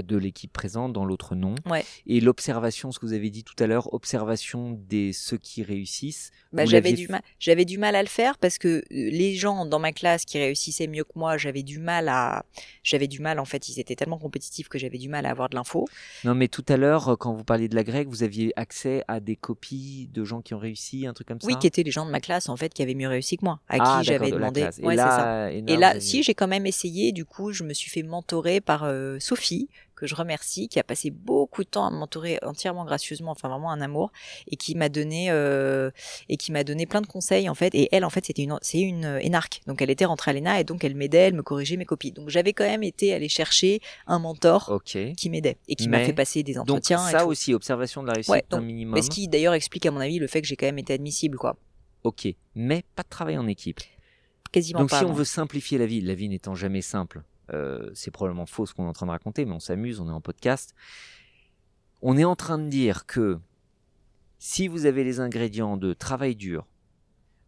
de l'équipe présente, dans l'autre non. Ouais. Et l'observation, ce que vous avez dit tout à l'heure, observation des ceux qui réussissent. Bah, j'avais du mal, j'avais du mal à le faire parce que euh, les gens dans ma classe qui réussissaient mieux que moi, j'avais du mal à, j'avais du mal en fait, ils étaient tellement compétitifs que j'avais du mal à avoir de l'info. Non, mais tout à l'heure, euh, quand vous parliez de la grecque, vous aviez accès à des copies de gens qui ont réussi, un truc comme ça? Oui, qui étaient les gens de ma classe en fait qui avaient mieux réussi que moi, à Ah, qui d'accord, j'avais de demandé. Et ça. là, Et là, si j'ai quand même essayé, du coup, je me suis fait mentorer par euh, Sophie, que je remercie, qui a passé beaucoup de temps à me mentorer entièrement gracieusement, enfin vraiment un amour, et qui m'a donné euh, et qui m'a donné plein de conseils en fait. Et elle, en fait, c'était une c'est une euh, énarque, donc elle était rentrée à l'ENA et donc elle m'aidait, elle me corrigeait mes copies. Donc j'avais quand même été aller chercher un mentor qui m'aidait et qui m'a fait passer des Donc entretiens. et ça aussi, observation de la réussite, Ouais, un donc, minimum. Mais ce qui d'ailleurs explique à mon avis le fait que j'ai quand même été admissible, quoi. Ok. Mais pas de travail en équipe. Quasiment Donc pas. si on veut simplifier la vie, la vie n'étant jamais simple, euh, c'est probablement faux ce qu'on est en train de raconter, mais on s'amuse, on est en podcast. On est en train de dire que si vous avez les ingrédients de travail dur,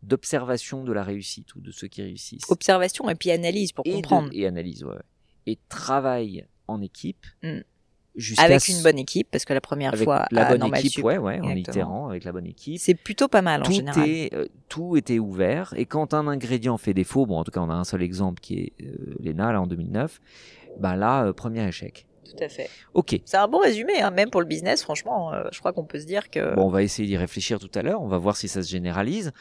d'observation de la réussite ou de ceux qui réussissent, Observation et puis analyse pour et, de- comprendre. et analyse, ouais, et travail en équipe, Mm. Avec une bonne équipe, parce que la première avec fois la à bonne équipe, Sup, ouais, ouais, en itérant avec la bonne équipe. c'est plutôt pas mal en tout général. est euh, tout était ouvert et quand un ingrédient fait défaut bon en tout cas on a un seul exemple qui est euh, l'ENA là en 2009 bah là euh, premier échec Tout à fait. Ok. C'est un bon résumé, hein, même pour le business, franchement, euh, je crois qu'on peut se dire que... Bon, on va essayer d'y réfléchir tout à l'heure, on va voir si ça se généralise.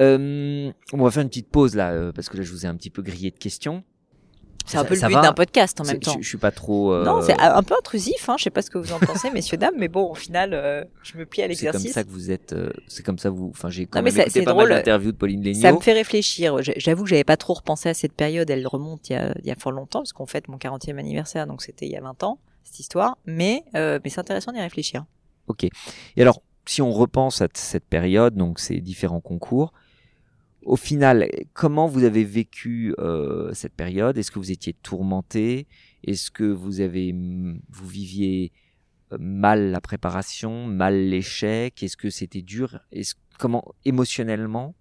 Euh, on va faire une petite pause là, parce que là je vous ai un petit peu grillé de questions. C'est un Ça- peu le but d'un podcast en même temps. Je, je suis pas trop... euh, Non, c'est un peu intrusif, hein, je sais pas ce que vous en pensez, messieurs, dames, mais bon, au final, euh, je me plie à C'est comme l'exercice. ça que vous êtes... euh, c'est comme ça vous... Enfin, j'ai quand Non, même écouté pas drôle. mal d'interviews de Pauline Léniaud. Ça me fait réfléchir. J'avoue que j'avais pas trop repensé à cette période. Elle remonte il y a, il y a fort longtemps, parce qu'on fête mon 40e anniversaire, donc c'était il y a 20 ans, cette histoire. Mais, euh, mais c'est intéressant d'y réfléchir. Ok. Et alors, si on repense à cette période, donc ces différents concours, au final, comment vous avez vécu euh, cette période? Est-ce que vous étiez tourmenté? Est-ce que vous avez, mm, vous viviez euh, mal la préparation, mal l'échec? Est-ce que c'était dur? Est-ce comment émotionnellement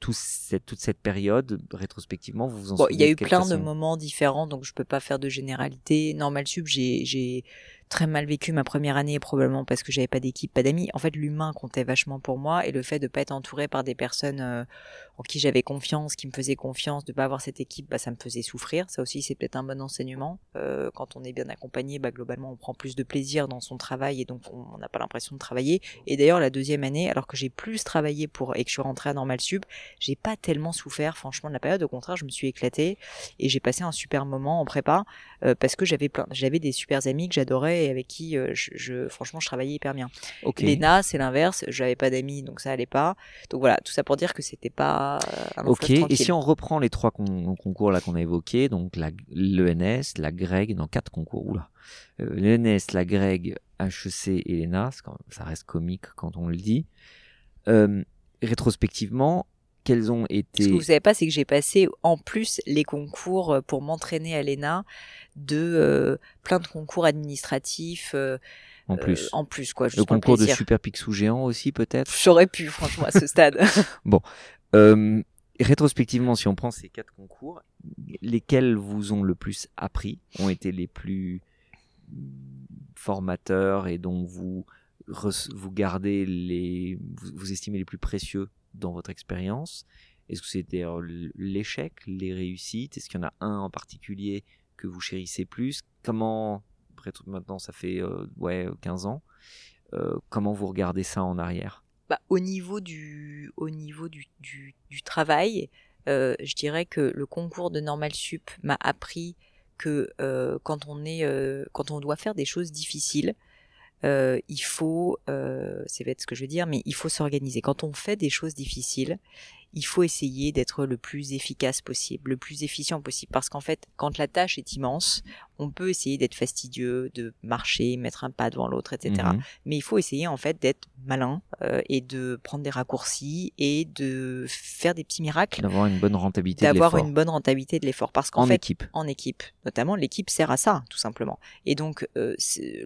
tout cette, toute cette période, rétrospectivement, vous vous en Bon, il y a eu plein de moments différents, donc je peux pas faire de généralité. Normal Sub, j'ai, j'ai très mal vécu ma première année, probablement parce que j'avais pas d'équipe, pas d'amis. En fait, l'humain comptait vachement pour moi et le fait de pas être entouré par des personnes euh, en qui j'avais confiance, qui me faisaient confiance, de pas avoir cette équipe, bah, ça me faisait souffrir. Ça aussi, c'est peut-être un bon enseignement. Euh, quand on est bien accompagné, bah, globalement, on prend plus de plaisir dans son travail et donc on n'a pas l'impression de travailler. Et d'ailleurs, la deuxième année, alors que j'ai plus travaillé pour et que je suis rentrée à Normal Sub, j'ai pas tellement souffert, franchement, de la période. Au contraire, je me suis éclatée et j'ai passé un super moment en prépa euh, parce que j'avais plein, j'avais des super amis que j'adorais et avec qui, euh, je, je- franchement, je travaillais hyper bien. Ok. L'ENA, c'est l'inverse. J'avais pas d'amis, donc ça allait pas. Donc voilà, tout ça pour dire que c'était pas euh, Ok, et si on reprend les trois con- concours là qu'on a évoqués, donc la- l'ENS, la GREG, dans quatre concours, oula, euh, l'ENS, la GREG, HEC et l'ENA, ça reste comique quand on le dit. Euh, rétrospectivement, quels ont Ce été... que vous savez pas, c'est que j'ai passé en plus les concours euh, pour m'entraîner à l'ENA de euh, plein de concours administratifs euh, en euh, plus en plus quoi. Le juste concours de. Super Picsou géant aussi peut-être? J'aurais pu franchement à ce stade. Euh, rétrospectivement, si on prend ces quatre concours, lesquels vous ont le plus appris, ont été les plus formateurs et dont vous vous gardez les vous, estimez les plus précieux dans votre expérience? Est-ce que c'était euh, l'échec, les réussites? Est-ce qu'il y en a un en particulier que vous chérissez plus? Comment après, maintenant ça fait euh, ouais 15 ans comment vous regardez ça en arrière? Bah, au niveau du, au niveau du, du, du travail, euh, je dirais que le concours de Normal Sup m'a appris que euh, quand on est, euh, quand on doit faire des choses difficiles, euh, il faut, euh, c'est bête ce que je veux dire, mais il faut s'organiser. Quand on fait des choses difficiles, il faut essayer d'être le plus efficace possible, le plus efficient possible, parce qu'en fait, quand la tâche est immense, on peut essayer d'être fastidieux, de marcher, mettre un pas devant l'autre, etc Mhm. mais il faut essayer en fait d'être malin euh, et de prendre des raccourcis et de faire des petits miracles, D'avoir une bonne rentabilité de d'avoir une bonne rentabilité de l'effort. Parce qu'en en fait, équipe. en équipe, notamment l'équipe sert à ça, tout simplement. Et donc, euh,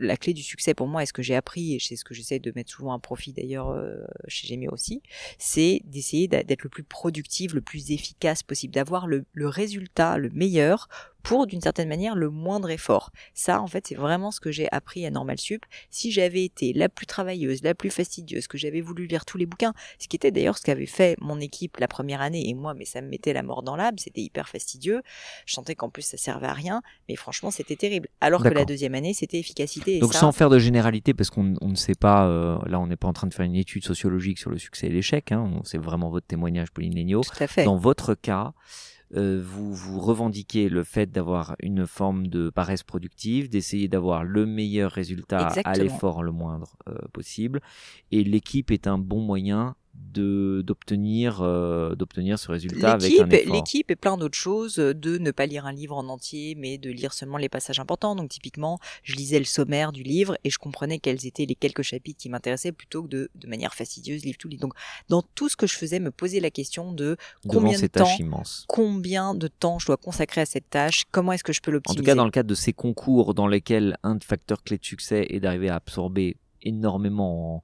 la clé du succès pour moi, et ce que j'ai appris, et c'est ce que j'essaie de mettre souvent à profit d'ailleurs euh, chez Gemio aussi, c'est d'essayer d'être le plus productif, le plus efficace possible, d'avoir le, le résultat le meilleur pour, d'une certaine manière, le moindre effort. Ça, en fait, c'est vraiment ce que j'ai appris à Normal Sup. Si j'avais été la plus travailleuse, la plus fastidieuse, que j'avais voulu lire tous les bouquins, ce qui était d'ailleurs ce qu'avait fait mon équipe la première année, et moi, mais ça me mettait la mort dans l'âme, c'était hyper fastidieux. Je sentais qu'en plus ça servait à rien, mais franchement c'était terrible. Alors que la deuxième année c'était efficacité. Et Donc ça, sans faire de généralité, parce qu'on on ne sait pas, euh, là on n'est pas en train de faire une étude sociologique sur le succès et l'échec, hein, c'est vraiment votre témoignage, Pauline Legnaud. tout à fait. Dans votre cas, euh, vous, vous revendiquez le fait d'avoir une forme de paresse productive, d'essayer d'avoir le meilleur résultat à l'effort le moindre euh, possible, et l'équipe est un bon moyen de d'obtenir euh, d'obtenir ce résultat avec un L'équipe, effort. l'équipe et plein d'autres choses, euh, de ne pas lire un livre en entier, mais de lire seulement les passages importants. Donc typiquement, je lisais le sommaire du livre et je comprenais quels étaient les quelques chapitres qui m'intéressaient plutôt que de, de manière fastidieuse, lire tout livre. Donc dans tout ce que je faisais, me poser la question de combien de temps combien de temps je dois consacrer à cette tâche, comment est-ce que je peux En l'optimiser. tout cas, dans le cadre de ces concours dans lesquels un facteur clé de succès est d'arriver à absorber énormément en,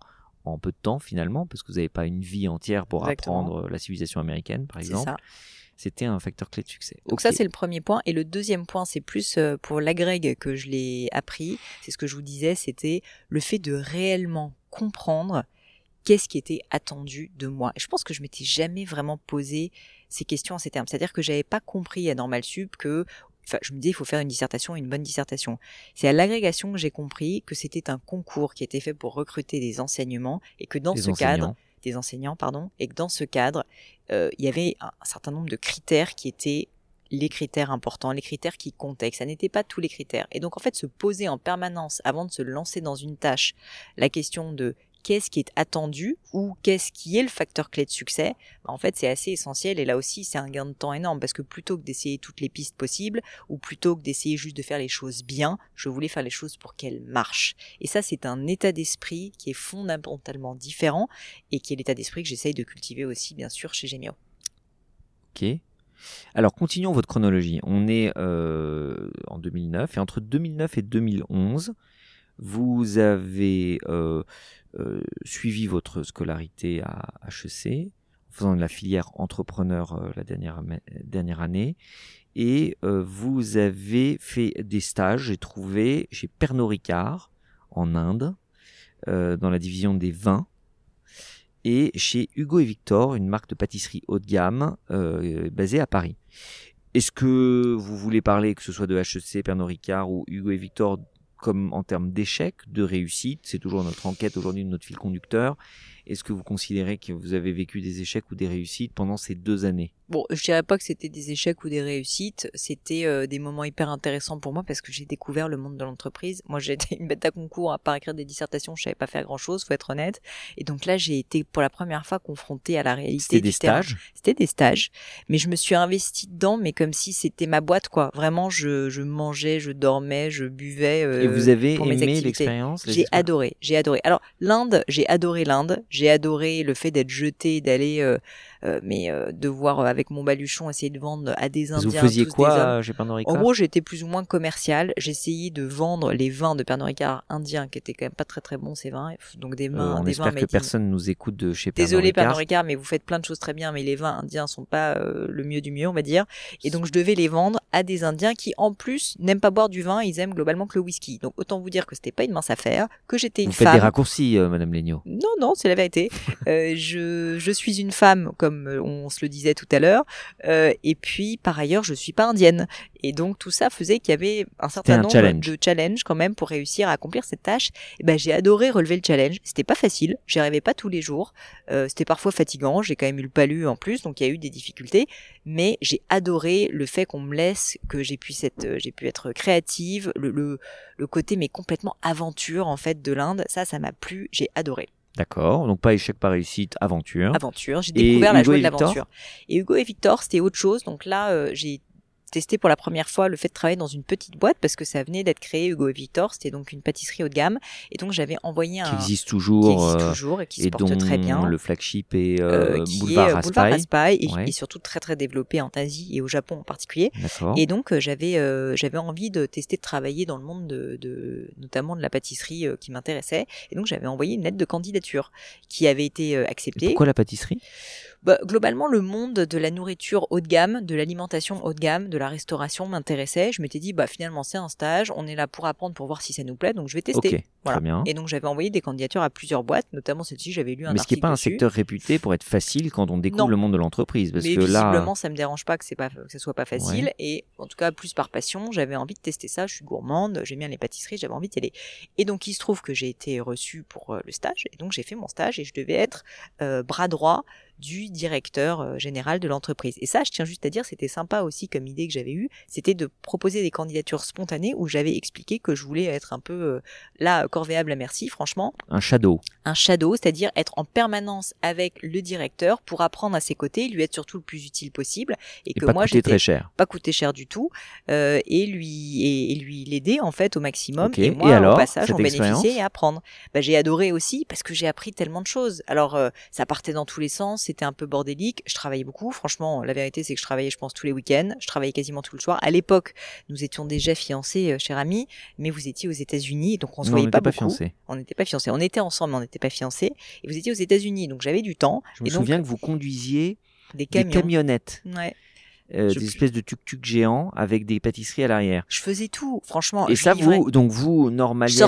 en peu de temps finalement, parce que vous n'avez pas une vie entière pour Exactement. apprendre la civilisation américaine, par exemple. C'était un facteur clé de succès. Donc ça c'est le premier point et le deuxième point c'est plus euh, pour l'agrég que je l'ai appris, c'est ce que je vous disais, c'était le fait de réellement comprendre qu'est-ce qui était attendu de moi. Et je pense que je m'étais jamais vraiment posé ces questions en ces termes, c'est-à-dire que j'avais pas compris à Normal Sup que enfin, je me disais, il faut faire une dissertation, une bonne dissertation. C'est à l'agrégation que j'ai compris que c'était un concours qui était fait pour recruter des enseignements et que dans Des ce enseignants. cadre, des enseignants, pardon, et que dans ce cadre, euh, il y avait un, un certain nombre de critères qui étaient les critères importants, les critères qui comptaient, que ça n'était pas tous les critères. Et donc en fait, se poser en permanence avant de se lancer dans une tâche, la question de qu'est-ce qui est attendu ou qu'est-ce qui est le facteur clé de succès, bah, en fait c'est assez essentiel et là aussi c'est un gain de temps énorme parce que plutôt que d'essayer toutes les pistes possibles ou plutôt que d'essayer juste de faire les choses bien, je voulais faire les choses pour qu'elles marchent. Et ça c'est un état d'esprit qui est fondamentalement différent et qui est l'état d'esprit que j'essaye de cultiver aussi bien sûr chez Gemio. Ok. Alors, continuons votre chronologie. On est euh, en 2009 et entre 2009 et 2011, vous avez euh, euh, suivi votre scolarité à HEC, en faisant de la filière entrepreneur euh, la dernière, dernière année, et vous avez fait des stages, j'ai trouvé, chez Pernod Ricard, en Inde, dans la division des vins, et chez Hugo et Victor, une marque de pâtisserie haut de gamme basée à Paris. Est-ce que vous voulez parler, que ce soit de HEC, Pernod Ricard ou Hugo et Victor, comme en termes d'échec, de réussite C'est toujours notre enquête aujourd'hui, notre fil conducteur. Est-ce que vous considérez que vous avez vécu des échecs ou des réussites pendant ces deux années? Bon, je dirais pas que c'était des échecs ou des réussites, c'était euh, des moments hyper intéressants pour moi parce que j'ai découvert le monde de l'entreprise. Moi, j'ai été une bête à concours à part écrire des dissertations, je savais pas faire grand chose, faut être honnête. Et donc là, j'ai été pour la première fois confrontée à la réalité. C'était des stages? C'était des stages, mais je me suis investie dedans, mais comme si c'était ma boîte, quoi. Vraiment, je, je mangeais, je dormais, je buvais. euh, Et vous avez pour mes aimé l'expérience J'ai adoré, j'ai adoré. Alors l'Inde, j'ai adoré l'Inde, j'ai adoré le fait d'être jeté, d'aller, euh, mais euh, devoir euh, avec mon baluchon essayer de vendre à des Vous Indiens. faisiez tous quoi chez Pernod Ricard En gros, j'étais plus ou moins commercial. J'essayais de vendre les vins de Pernod Ricard indiens, qui étaient quand même pas très très bons ces vins. Donc des Euh, vins, on des espère vins que personne nous écoute de chez Pernod Désolé Ricard. Pernod Ricard, mais vous faites plein de choses très bien, mais les vins indiens sont pas euh, le mieux du mieux, on va dire. Et donc je devais les vendre à des Indiens qui, en plus, n'aiment pas boire du vin, ils aiment globalement que le whisky. Donc autant vous dire que c'était pas une mince affaire, que j'étais une Vous faites femme. des raccourcis, euh, Madame Legnaud. Non, non, c'est la vérité. Euh, je, je suis une femme, comme euh, on se le disait tout à l'heure, euh, et puis par ailleurs, je suis pas indienne. Et donc tout ça faisait qu'il y avait un certain un nombre challenge. de challenges quand même pour réussir à accomplir cette tâche. Et ben j'ai adoré relever le challenge. C'était pas facile, j'y arrivais pas tous les jours. Euh, C'était parfois fatigant. J'ai quand même eu le palu en plus, donc il y a eu des difficultés. Mais j'ai adoré le fait qu'on me laisse, que j'ai pu être, j'ai pu être créative, le, le, le côté mais complètement aventure en fait de l'Inde. Ça, ça m'a plu. J'ai adoré D'accord. Donc pas échec, pas réussite, aventure. aventure. J'ai Et découvert la Hugo joie de l'aventure. Et Hugo et Victor, c'était autre chose. Donc là, euh, j'ai testé pour la première fois le fait de travailler dans une petite boîte parce que ça venait d'être créé Hugo et Victor. C'était donc une pâtisserie haut de gamme. Et donc j'avais envoyé qui un existe qui toujours, existe euh, toujours et qui se et porte dont très bien. le flagship est euh, euh, qui Boulevard est euh, Boulevard Raspail. Raspail et, Ouais. et surtout très très développé en Asie et au Japon en particulier. Et donc euh, j'avais euh, j'avais envie de tester de travailler dans le monde de, de notamment de la pâtisserie euh, qui m'intéressait. Et donc j'avais envoyé une lettre de candidature qui avait été euh, Et acceptée. Pourquoi la pâtisserie? Bah, globalement, le monde de la nourriture haut de gamme, de l'alimentation haut de gamme, de la restauration m'intéressait. Je m'étais dit, bah finalement, c'est un stage, on est là pour apprendre, pour voir si ça nous plaît, donc je vais tester. Ok, Voilà. très bien. Et donc j'avais envoyé des candidatures à plusieurs boîtes, notamment celle-ci, j'avais lu un Mais ce qui n'est pas un secteur réputé pour être facile quand on découvre Non. le monde de l'entreprise. Parce mais que là, visiblement, ça me dérange pas que c'est pas que ce soit pas facile. Et en tout cas, plus par passion, j'avais envie de tester ça. Je suis gourmande, j'aime bien les pâtisseries, j'avais envie d'y aller. Et donc, il se trouve que j'ai été reçue pour euh, le stage. Et donc, j'ai fait mon stage et je devais être euh, bras droit du directeur euh, général de l'entreprise. Et ça, je tiens juste à dire, c'était sympa aussi comme idée que j'avais eue, c'était de proposer des candidatures spontanées où j'avais expliqué que je voulais être un peu euh, là corvéable à merci, franchement, un shadow. un shadow, c'est-à-dire être en permanence avec le directeur pour apprendre à ses côtés, lui être surtout le plus utile possible, et, Et que pas moi coûter j'étais très cher. pas coûter cher du tout, euh, et lui et, et lui l'aider en fait au maximum. Et moi Et alors, au passage en bénéficier et apprendre. Bah, j'ai adoré aussi parce que j'ai appris tellement de choses. Alors euh, ça partait dans tous les sens, c'était un peu bordélique. Je travaillais beaucoup. Franchement, la vérité c'est que je travaillais, je pense, tous les week-ends. Je travaillais quasiment tout le soir. À l'époque, nous étions déjà fiancés, euh, cher ami, mais vous étiez aux États-Unis, donc on se Non, voyait pas pas beaucoup. fiancés. On n'était pas fiancés. On était ensemble, mais on n'était pas fiancés. Et vous étiez aux États-Unis, donc j'avais du temps. Je me et donc, souviens que vous conduisiez des camionnettes. Ouais. Euh, Je- des espèces de tuk-tuk géants avec des pâtisseries à l'arrière. Je faisais tout, franchement. Et je ça, livrais. vous, donc vous,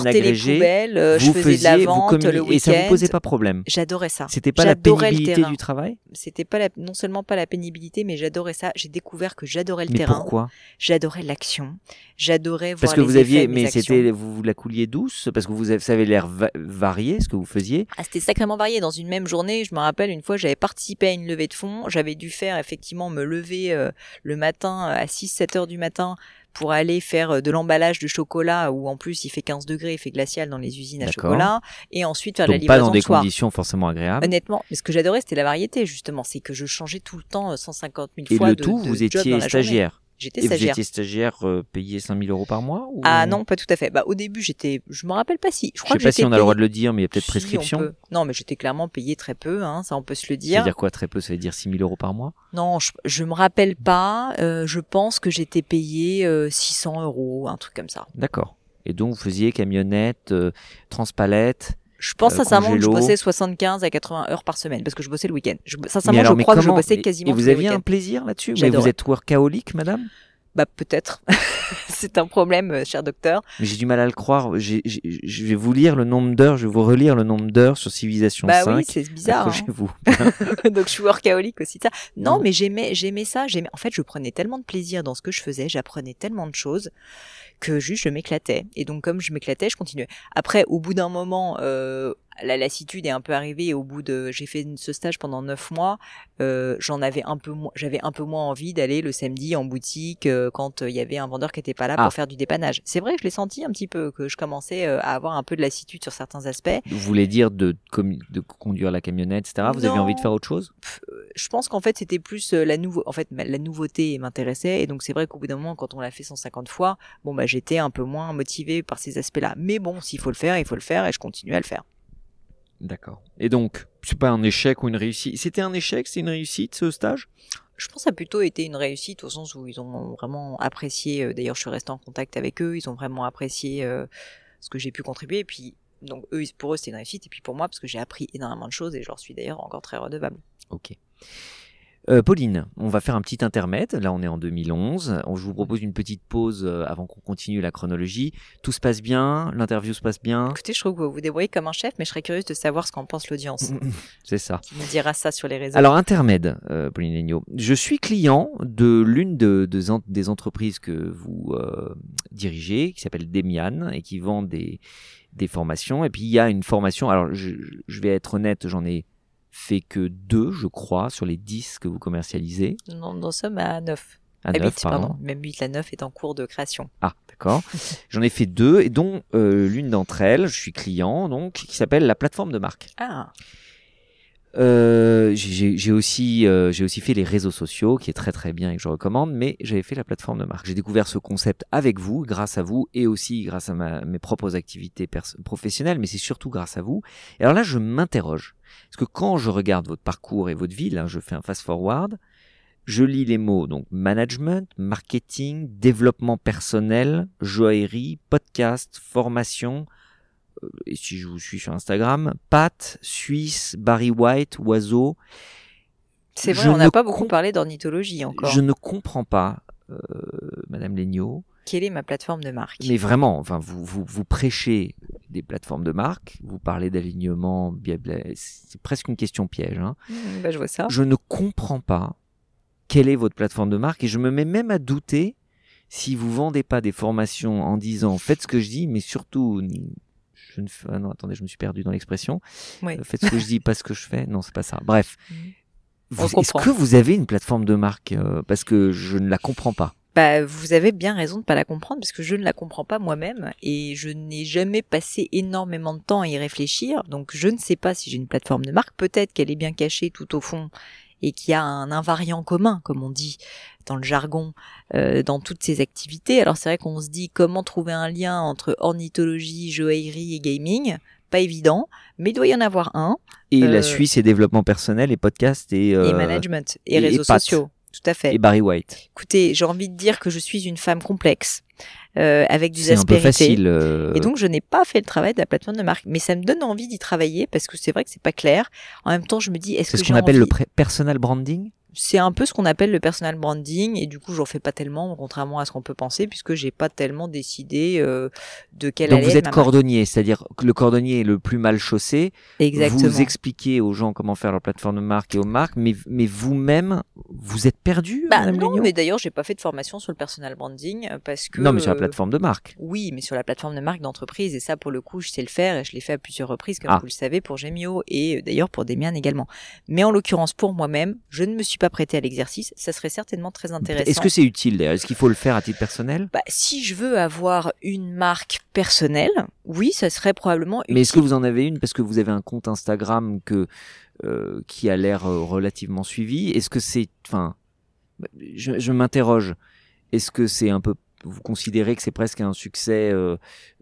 je agrégée, poubelles, euh, je vous faisais de la faisiez, vous vente communi- le et ça vous posait pas problème. J'adorais ça. C'était pas la pénibilité du travail? C'était pas la, non seulement pas la pénibilité, mais j'adorais ça. J'ai découvert que j'adorais le Mais terrain. pourquoi? J'adorais l'action. J'adorais voir Parce que les vous aviez, mais c'était, vous, vous la couliez douce, parce que vous avez, ça avait l'air va- varié ce que vous faisiez. Ah, c'était sacrément varié. Dans une même journée, je me rappelle une fois, j'avais participé à une levée de fonds. J'avais dû faire effectivement me lever euh, le matin à 6-7 heures du matin pour aller faire euh, de l'emballage de chocolat où en plus il fait 15 degrés, il fait glacial dans les usines à chocolat et ensuite faire la Donc pas livraison dans des le soir. conditions forcément agréables. Honnêtement, mais ce que j'adorais, c'était la variété, justement. C'est que je changeais tout le temps euh, 150 000 Et fois le de, tout, de vous job étiez stagiaire. J'étais Et vous stagiaire. étiez stagiaire euh, payé 5000 euros par mois ou... Ah non, pas tout à fait. Bah, au début, j'étais, je me rappelle pas si. Je Je crois sais que pas si on a le droit de le dire, mais il y a peut-être Si, prescription. peut. Non, mais j'étais clairement payé très peu, hein, ça on peut se le dire. C'est-à-dire quoi très peu? Ça veut dire 6000 euros par mois? Non, je, je me rappelle pas. euh, je pense que j'étais payé euh, 600 euros, un truc comme ça. D'accord. Et donc vous faisiez camionnette, euh, transpalette. Je pense Euh, sincèrement que je bossais 75 à 80 heures par semaine parce que je bossais le week-end. Je, sincèrement, mais alors, je mais crois que je bossais quasiment Et vous aviez un plaisir là-dessus? Mais vous êtes workaholic, madame? Bah peut-être. C'est un problème, euh, cher docteur. J'ai du mal à le croire. Je vais vous lire le nombre d'heures, je vais vous relire le nombre d'heures sur Civilisation Bah 5. oui, c'est bizarre. hein. Accrochez-vous. Donc je suis workaholic aussi ça. Non, Mm. mais j'aimais j'aimais ça, j'aimais en fait je prenais tellement de plaisir dans ce que je faisais, j'apprenais tellement de choses que juste je m'éclatais et donc comme je m'éclatais, je continuais. Après au bout d'un moment euh, la lassitude est un peu arrivée et au bout de j'ai fait ce stage pendant neuf mois, euh, j'en avais un peu moins j'avais un peu moins envie d'aller le samedi en boutique euh, quand euh, il y avait un vendeur qui était pas là Ah. pour faire du dépannage. C'est vrai que je l'ai senti un petit peu que je commençais à avoir un peu de lassitude sur certains aspects. Vous voulez dire de, conduire la camionnette, etc. Vous avez Non. envie de faire autre chose? Je pense qu'en fait c'était plus la nouveau en fait la nouveauté m'intéressait et donc c'est vrai qu'au bout d'un moment quand on l'a fait 150 fois bon bah j'étais un peu moins motivée par ces aspects-là mais bon s'il faut le faire il faut le faire et je continue à le faire D'accord. Et donc, c'est pas un échec ou une réussite. C'était un échec, c'est une réussite ce stage? Je pense que ça a plutôt été une réussite au sens où ils ont vraiment apprécié euh, d'ailleurs je suis restée en contact avec eux ils ont vraiment apprécié euh, ce que j'ai pu contribuer et puis donc eux pour eux c'était une réussite et puis pour moi parce que j'ai appris énormément de choses et je leur suis d'ailleurs encore très redevable Ok. Euh, Pauline, on va faire un petit intermède. Là, on est en 2011. On, je vous propose une petite pause euh, avant qu'on continue la chronologie. Tout se passe bien, l'interview se passe bien. écoutez je trouve que vous vous débrouillez comme un chef mais je serais curieuse de savoir ce qu'en pense l'audience C'est ça. qui me dira ça sur les réseaux Alors, intermède, euh, Pauline Legnaud. Je suis client de l'une de, de en- des entreprises que vous euh, dirigez, qui s'appelle Demian, et qui vend des, des formations. Et puis, il y a une formation. Alors, je, je vais être honnête, j'en ai fait que deux, je crois, sur les dix que vous commercialisez. Non, nous sommes à 9. À À neuf, 8, pardon. pardon. Même 8, la 9 est en cours de création. Ah, d'accord. J'en ai fait deux, et dont euh, l'une d'entre elles, je suis client, donc, qui s'appelle la plateforme de marque. Ah, Euh, j'ai aussi, euh, j'ai aussi fait les réseaux sociaux, qui est très très bien et que je recommande, mais j'avais fait la plateforme de marque. J'ai découvert ce concept avec vous, grâce à vous, et aussi grâce à ma, mes propres activités professionnelles, mais c'est surtout grâce à vous. Et alors là, je m'interroge. Parce que quand je regarde votre parcours et votre vie, là, je fais un fast-forward, je lis les mots, donc management, marketing, développement personnel, joaillerie, podcast, formation, euh, et si je vous suis sur Instagram, Pat, Suisse, Barry White, Oiseau. c'est vrai, Je on n'a pas beaucoup parlé d'ornithologie encore. Je ne comprends pas, euh, Madame Legnaud, Quelle est ma plateforme de marque? Mais vraiment, enfin, vous, vous, vous prêchez des plateformes de marque, vous parlez d'alignement, c'est presque une question piège. Hein. Hmm, bah, Je vois ça. Je ne comprends pas quelle est votre plateforme de marque et je me mets même à douter si vous vendez pas des formations en disant faites ce que je dis, mais surtout je ne fais... ah non attendez je me suis perdu dans l'expression. Oui. Euh, Faites ce que je dis, pas ce que je fais. Non c'est pas ça. Bref. Vous- On est-ce que vous avez une plateforme de marque euh, parce que je ne la comprends pas. Bah, vous avez bien raison de pas la comprendre parce que je ne la comprends pas moi-même et je n'ai jamais passé énormément de temps à y réfléchir. Donc, je ne sais pas si j'ai une plateforme de marque. Peut-être qu'elle est bien cachée tout au fond et qu'il y a un invariant commun, comme on dit dans le jargon, euh, dans toutes ces activités. Alors, c'est vrai qu'on se dit comment trouver un lien entre ornithologie, joaillerie et gaming. Pas évident, mais il doit y en avoir un. Et la Euh, Suisse et développement personnel et podcast et, euh, et management et, et- réseaux sociaux. Tout à fait. et Barry White. Écoutez, j'ai envie de dire que je suis une femme complexe, euh, avec des C'est un peu aspérités. facile. euh, Et donc, je n'ai pas fait le travail de la plateforme de marque. Mais ça me donne envie d'y travailler parce que c'est vrai que c'est pas clair. En même temps, je me dis, est-ce c'est que ce qu'on appelle envie... le personal branding? C'est un peu ce qu'on appelle le personal branding et du coup j'en fais pas tellement contrairement à ce qu'on peut penser puisque j'ai pas tellement décidé euh, de quelle Donc vous êtes cordonnier, c'est-à-dire que le cordonnier est le plus mal chaussé. Exactement. Vous expliquez aux gens comment faire leur plateforme de marque et aux marques, mais, mais vous-même, vous êtes perdu Bah non, mais d'ailleurs j'ai pas fait de formation sur le personal branding euh, parce que Non, mais sur la euh, plateforme de marque. Oui, mais sur la plateforme de marque d'entreprise, et ça pour le coup je sais le faire, et je l'ai fait à plusieurs reprises, comme Ah. vous le savez, pour Gemio, et euh, d'ailleurs pour Demian également. Mais en l'occurrence pour moi-même, je ne me suis pas prêté à l'exercice, ça serait certainement très intéressant. Est-ce que c'est utile d'ailleurs? Est-ce qu'il faut le faire à titre personnel? Bah, si je veux avoir une marque personnelle, oui, ça serait probablement utile. Mais est-ce que vous en avez une? Parce que vous avez un compte Instagram que euh, qui a l'air euh, relativement suivi Est-ce que c'est, enfin, je, je m'interroge. Est-ce que c'est un peu, vous considérez que c'est presque un succès euh,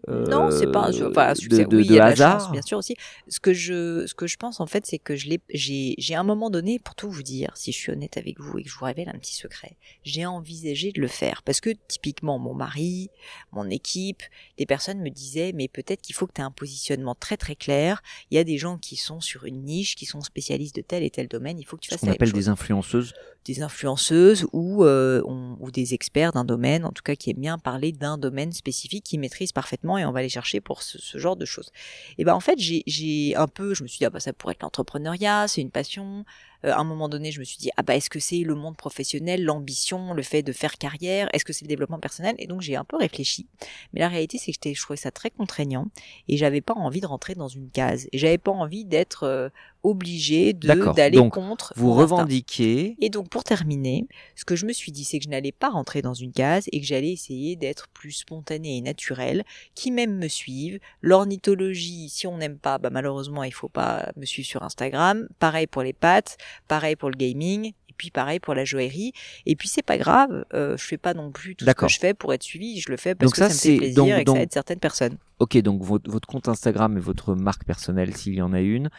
Non, c'est pas un, euh, enfin, un succès. de, hasard chance, bien sûr aussi. Ce que je, ce que je pense en fait, c'est que je l'ai, j'ai, j'ai un moment donné, pour tout vous dire, si je suis honnête avec vous et que je vous révèle un petit secret, j'ai envisagé de le faire parce que typiquement mon mari, mon équipe, des personnes me disaient, mais peut-être qu'il faut que tu aies un positionnement très très clair. Il y a des gens qui sont sur une niche, qui sont spécialistes de tel et tel domaine. Il faut que tu Ce fasses qu'on la même appelle chose des influenceuses. Des influenceuses ou, euh, ou des experts d'un domaine, en tout cas qui aiment bien parler d'un domaine spécifique, qui maîtrisent parfaitement et on va les chercher pour ce, genre de choses. Et ben en fait j'ai un peu, je me suis dit ah bah ça pourrait être l'entrepreneuriat, c'est une passion. Euh, à un moment donné je me suis dit ah bah est-ce que c'est le monde professionnel, l'ambition, le fait de faire carrière, est-ce que c'est le développement personnel? Et donc j'ai un peu réfléchi. Mais la réalité c'est que je trouvais ça très contraignant et j'avais pas envie de rentrer dans une case et j'avais pas envie d'être euh, obligé d'aller contre Vous revendiquez. Et donc pour terminer, ce que je me suis dit, c'est que je n'allais pas rentrer dans une case et que j'allais essayer d'être plus spontané et naturel, qui même me suivent. L'ornithologie, si on n'aime pas, bah malheureusement il faut pas me suivre sur Instagram. Pareil pour les pattes, pareil pour le gaming. Et puis pareil pour la joaillerie. Et puis c'est pas grave, euh, je fais pas non plus tout ce que je fais pour être suivi. Je le fais parce Donc que ça, ça, me c'est- fait plaisir donc- et que donc- ça aide certaines personnes. Ok, donc votre, votre compte Instagram et votre marque personnelle, s'il y en a une,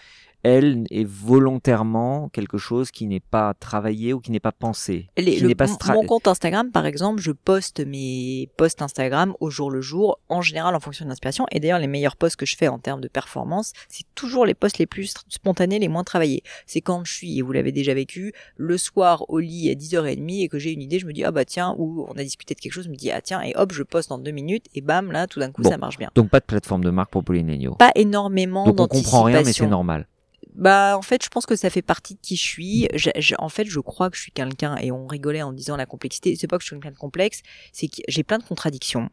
elle est volontairement quelque chose qui n'est pas travaillé ou qui n'est pas pensé. Les- qui le- n'est pas mon- compte Instagram, par exemple, je poste mes posts Instagram au jour le jour, en général en fonction de l'inspiration. Et d'ailleurs, les meilleurs posts que je fais en termes de performance, c'est toujours les posts les plus spontanés, les moins travaillés. C'est quand je suis, et vous l'avez déjà vécu, le soir au lit à 10h30 et que j'ai une idée, je me dis, ah bah tiens, ou on a discuté de quelque chose, je me dis, ah tiens, et hop, je poste en deux minutes, et bam, là, tout d'un coup, Bon. ça marche bien. Donc pas de plateforme de marque pour Pauline. Pas énormément Donc on comprend rien, mais c'est normal. Bah, en fait, je pense que ça fait partie de qui je suis. Je- je- en fait, je crois que je suis quelqu'un, et on rigolait en disant la complexité. C'est pas que je suis quelqu'un de complexe, c'est que j'ai plein de contradictions,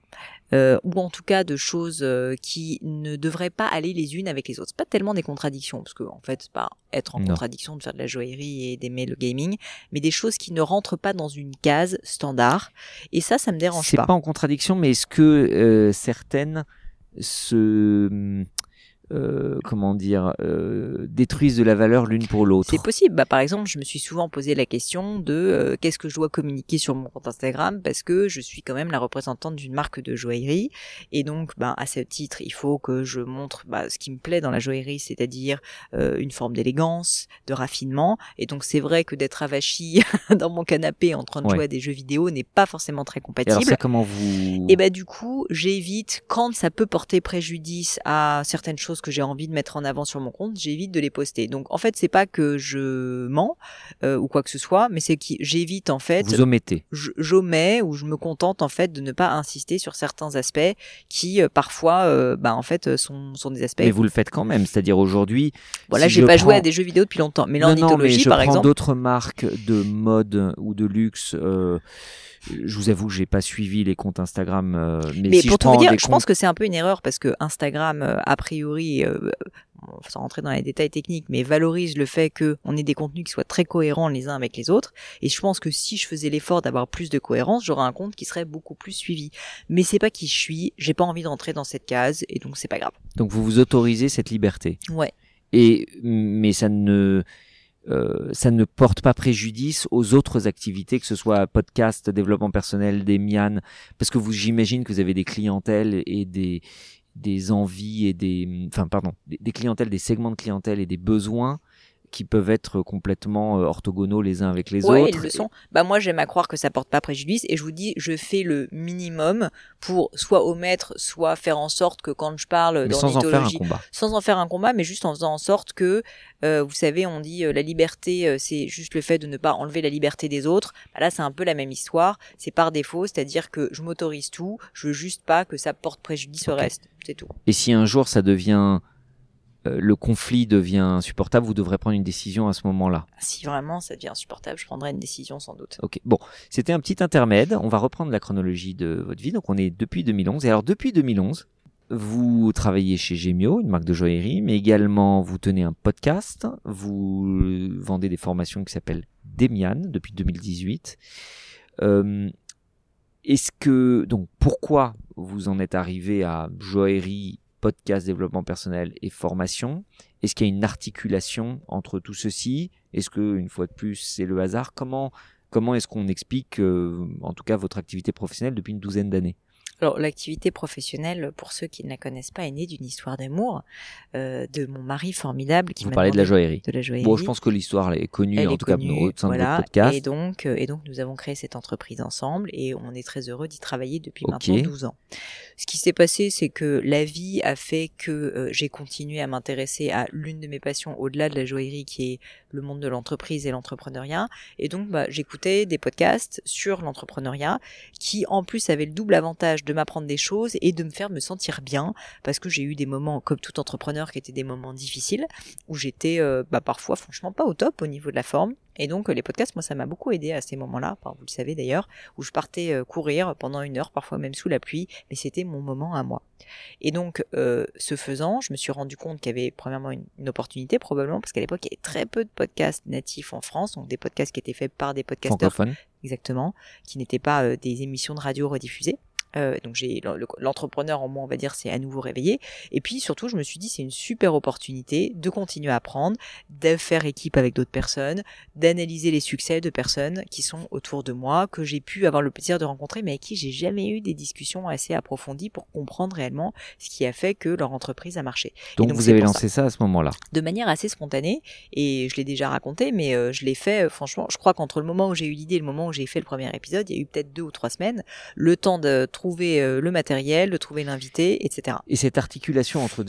euh, ou en tout cas de choses euh, qui ne devraient pas aller les unes avec les autres. C'est pas tellement des contradictions, parce que en fait, c'est pas être en Non. contradiction de faire de la joaillerie et d'aimer le gaming, mais des choses qui ne rentrent pas dans une case standard. Et ça, ça me dérange C'est pas. pas en contradiction, mais est-ce que euh, certaines se euh, comment dire euh, détruisent de la valeur l'une pour l'autre C'est possible. Bah, par exemple, je me suis souvent posé la question de euh, qu'est-ce que je dois communiquer sur mon compte Instagram parce que je suis quand même la représentante d'une marque de joaillerie et donc, bah, à ce titre, il faut que je montre bah, ce qui me plaît dans la joaillerie, c'est-à-dire euh, une forme d'élégance, de raffinement. Et donc, c'est vrai que d'être avachi dans mon canapé en train de Ouais. jouer à des jeux vidéo n'est pas forcément très Et compatible. alors ça comment vous Et bah du coup, j'évite quand ça peut porter préjudice à certaines choses que j'ai envie de mettre en avant sur mon compte, j'évite de les poster. Donc en fait, c'est pas que je mens euh, ou quoi que ce soit, mais c'est que j'évite en fait vous omettez je- j'omets ou je me contente en fait de ne pas insister sur certains aspects qui euh, parfois euh, bah en fait sont, sont des aspects mais vous le faites quand même c'est-à-dire aujourd'hui voilà si j'ai je pas joué à des jeux vidéo depuis longtemps mais l'ornithologie je par prends exemple d'autres marques de mode ou de luxe. Euh, je vous avoue que j'ai pas suivi les comptes Instagram, euh, mais, Mais si pour je tout vous dire, je comptes- pense que c'est un peu une erreur parce que Instagram, euh, a priori, euh, sans rentrer dans les détails techniques, mais valorise le fait que on ait des contenus qui soient très cohérents les uns avec les autres. Et je pense que si je faisais l'effort d'avoir plus de cohérence, j'aurais un compte qui serait beaucoup plus suivi. Mais c'est pas qui je suis. J'ai pas envie de rentrer dans cette case et donc c'est pas grave. donc vous vous autorisez cette liberté. Ouais. Et mais ça ne euh, ça ne porte pas préjudice aux autres activités, que ce soit podcast, développement personnel, des mianes, parce que vous j'imagine que vous avez des clientèles et des des envies et des enfin pardon des, des clientèles, des segments de clientèle et des besoins qui peuvent être complètement euh, orthogonaux les uns avec les Ouais, autres. ils le sont. Bah moi j'aime à croire que ça porte pas préjudice et je vous dis je fais le minimum pour soit omettre soit faire en sorte que quand je parle mais dans sans en faire un combat. sans en faire un combat, mais juste en faisant en sorte que, euh, vous savez, on dit euh, la liberté, euh, c'est juste le fait de ne pas enlever la liberté des autres. Bah là, c'est un peu la même histoire. C'est par défaut, c'est-à-dire que je m'autorise tout, je veux juste pas que ça porte préjudice au reste. C'est tout. Et si un jour ça devient le conflit devient insupportable, vous devrez prendre une décision à ce moment-là. Si vraiment ça devient insupportable, je prendrai une décision sans doute. Ok, bon, c'était un petit intermède. On va reprendre la chronologie de votre vie. Donc, on est depuis 2011. Et alors, depuis 2011, vous travaillez chez Gemio, une marque de joaillerie, mais également vous tenez un podcast. Vous vendez des formations qui s'appellent Demian depuis 2018. Euh, Est-ce que donc pourquoi vous en êtes arrivé à joaillerie, podcast, développement personnel et formation. Est-ce qu'il y a une articulation entre tout ceci? Est-ce que une fois de plus c'est le hasard? Comment comment est-ce qu'on explique euh, en tout cas votre activité professionnelle depuis une douzaine d'années? Alors, l'activité professionnelle, pour ceux qui ne la connaissent pas, est née d'une histoire d'amour euh, de mon mari formidable qui Vous parlez de la joaillerie. de la joaillerie. Bon, je pense que l'histoire est connue Elle en est tout connue, cas au sein de votre podcast. Et donc, euh, et donc, nous avons créé cette entreprise ensemble et on est très heureux d'y travailler depuis maintenant 12 ans. Ce qui s'est passé, c'est que la vie a fait que euh, j'ai continué à m'intéresser à l'une de mes passions au-delà de la joaillerie qui est le monde de l'entreprise et l'entrepreneuriat. Et donc, bah, j'écoutais des podcasts sur l'entrepreneuriat qui, en plus, avaient le double avantage de m'apprendre des choses et de me faire me sentir bien parce que j'ai eu des moments, comme tout entrepreneur, qui étaient des moments difficiles où j'étais euh, bah, parfois franchement pas au top au niveau de la forme. Et donc euh, les podcasts, moi ça m'a beaucoup aidé à ces moments-là, Enfin, vous le savez d'ailleurs, où je partais euh, courir pendant une heure, parfois même sous la pluie, mais c'était mon moment à moi. Et donc euh, ce faisant, je me suis rendu compte qu'il y avait premièrement une, une opportunité probablement, parce qu'à l'époque il y avait très peu de podcasts natifs en France, donc des podcasts qui étaient faits par des podcasteurs exactement, qui n'étaient pas euh, des émissions de radio rediffusées. Euh, donc j'ai le- l'entrepreneur en moi, on va dire, c'est à nouveau réveillé. Et puis surtout, je me suis dit, c'est une super opportunité de continuer à apprendre, de faire équipe avec d'autres personnes, d'analyser les succès de personnes qui sont autour de moi, que j'ai pu avoir le plaisir de rencontrer, mais avec qui j'ai jamais eu des discussions assez approfondies pour comprendre réellement ce qui a fait que leur entreprise a marché. Donc, donc, vous avez lancé ça. à ce moment-là? de manière assez spontanée et je l'ai déjà raconté mais euh, je l'ai fait euh, franchement je crois qu'entre le moment où j'ai eu l'idée et le moment où j'ai fait le premier épisode il y a eu peut-être deux ou trois semaines le temps de trouver euh, le matériel de trouver l'invité etc Et cette articulation entre,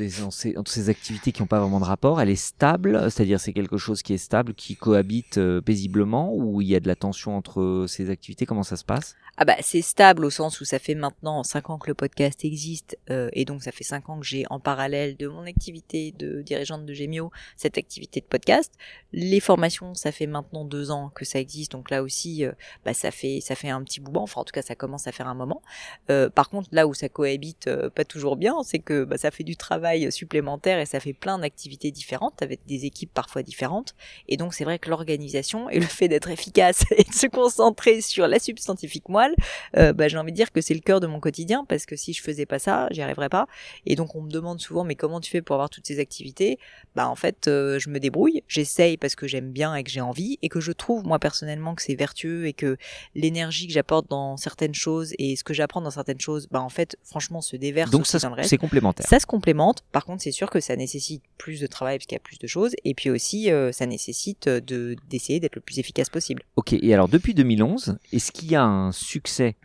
entre ces- activités qui n'ont pas vraiment de rapport, elle est stable, c'est-à-dire c'est quelque chose qui est stable, qui cohabite euh, paisiblement, ou il y a de la tension entre ces activités? Comment ça se passe? Ah bah c'est stable au sens où ça fait maintenant cinq ans que le podcast existe euh, et donc ça fait cinq ans que j'ai en parallèle de mon activité de dirigeante de Gemio cette activité de podcast. Les formations ça fait maintenant deux ans que ça existe donc là aussi euh, bah ça fait ça fait un petit bout enfin en tout cas ça commence à faire un moment. Euh, par contre là où ça cohabite euh, pas toujours bien c'est que bah, ça fait du travail supplémentaire et ça fait plein d'activités différentes avec des équipes parfois différentes. Et donc c'est vrai que l'organisation et le fait d'être efficace et de se concentrer sur la substantifique moelle euh, bah, j'ai envie de dire que c'est le cœur de mon quotidien parce que si je faisais pas ça, j'y arriverais pas. Et donc on me demande souvent mais comment tu fais pour avoir toutes ces activités? Bah en fait euh, je me débrouille, j'essaye parce que j'aime bien et que j'ai envie et que je trouve moi personnellement que c'est vertueux et que l'énergie que j'apporte dans certaines choses et ce que j'apprends dans certaines choses, bah en fait franchement se déverse Donc ça, dans le reste. c'est complémentaire. Ça se complémente. Par contre, c'est sûr que ça nécessite plus de travail parce qu'il y a plus de choses. Et puis aussi, euh, ça nécessite de d'essayer d'être le plus efficace possible. Ok, et alors depuis 2011, est-ce qu'il y a un succès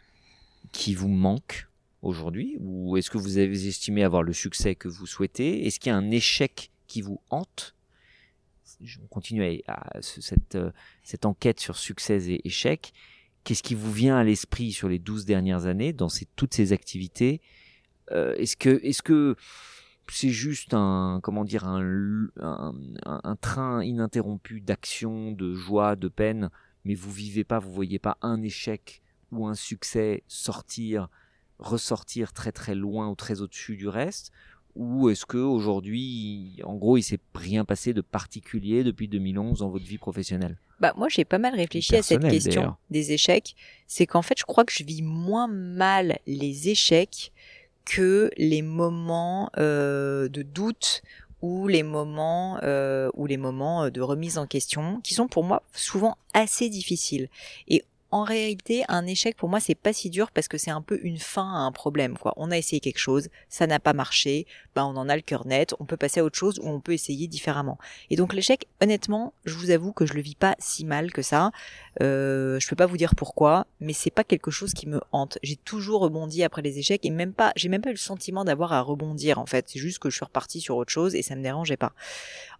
qui vous manque aujourd'hui Ou est-ce que vous avez estimé avoir le succès que vous souhaitez? Est-ce qu'il y a un échec qui vous hante? Je continue à, euh, cette enquête sur succès et échecs. Qu'est-ce qui vous vient à l'esprit sur les 12 dernières années dans toutes ces activités? Euh, Est-ce que, c'est juste un train ininterrompu d'action, de joie, de peine, mais vous vivez pas, vous voyez pas un échec ou un succès sortir, ressortir très très loin ou très au-dessus du reste ou est-ce que aujourd'hui, en gros, il s'est rien passé de particulier depuis 2011 dans votre vie professionnelle? Bah moi j'ai pas mal réfléchi à cette question des échecs. C'est qu'en fait je crois que je vis moins mal les échecs que les moments euh, de doute ou les moments euh, ou les moments de remise en question qui sont pour moi souvent assez difficiles. Et en réalité, un échec pour moi c'est pas si dur parce que c'est un peu une fin à un problème quoi. On a essayé quelque chose, ça n'a pas marché, bah, on en a le cœur net, on peut passer à autre chose ou on peut essayer différemment. Et donc l'échec, honnêtement, je vous avoue que je le vis pas si mal que ça. Euh, je peux pas vous dire pourquoi, mais c'est pas quelque chose qui me hante. J'ai toujours rebondi après les échecs et même pas, j'ai même pas eu le sentiment d'avoir à rebondir en fait. C'est juste que je suis repartie sur autre chose et ça me dérangeait pas.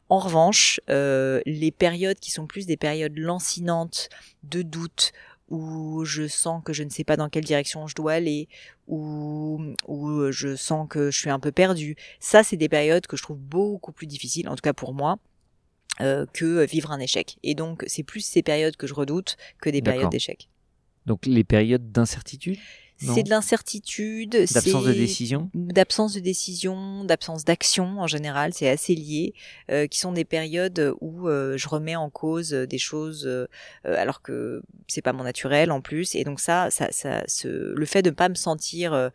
En revanche, euh, les périodes qui sont plus des périodes lancinantes, de doute, où je sens que je ne sais pas dans quelle direction je dois aller, où, où je sens que je suis un peu perdu. Ça, c'est des périodes que je trouve beaucoup plus difficiles, en tout cas pour moi, euh, que vivre un échec. Et donc, c'est plus ces périodes que je redoute que des périodes d'échec. Donc, les périodes d'incertitude? C'est de l'incertitude, d'absence de décision, d'absence de décision, d'absence d'action en général, c'est assez lié, euh, qui sont des périodes où euh, je remets en cause des choses euh, alors que c'est pas mon naturel en plus, et donc ça, ça, ça, le fait de ne pas me sentir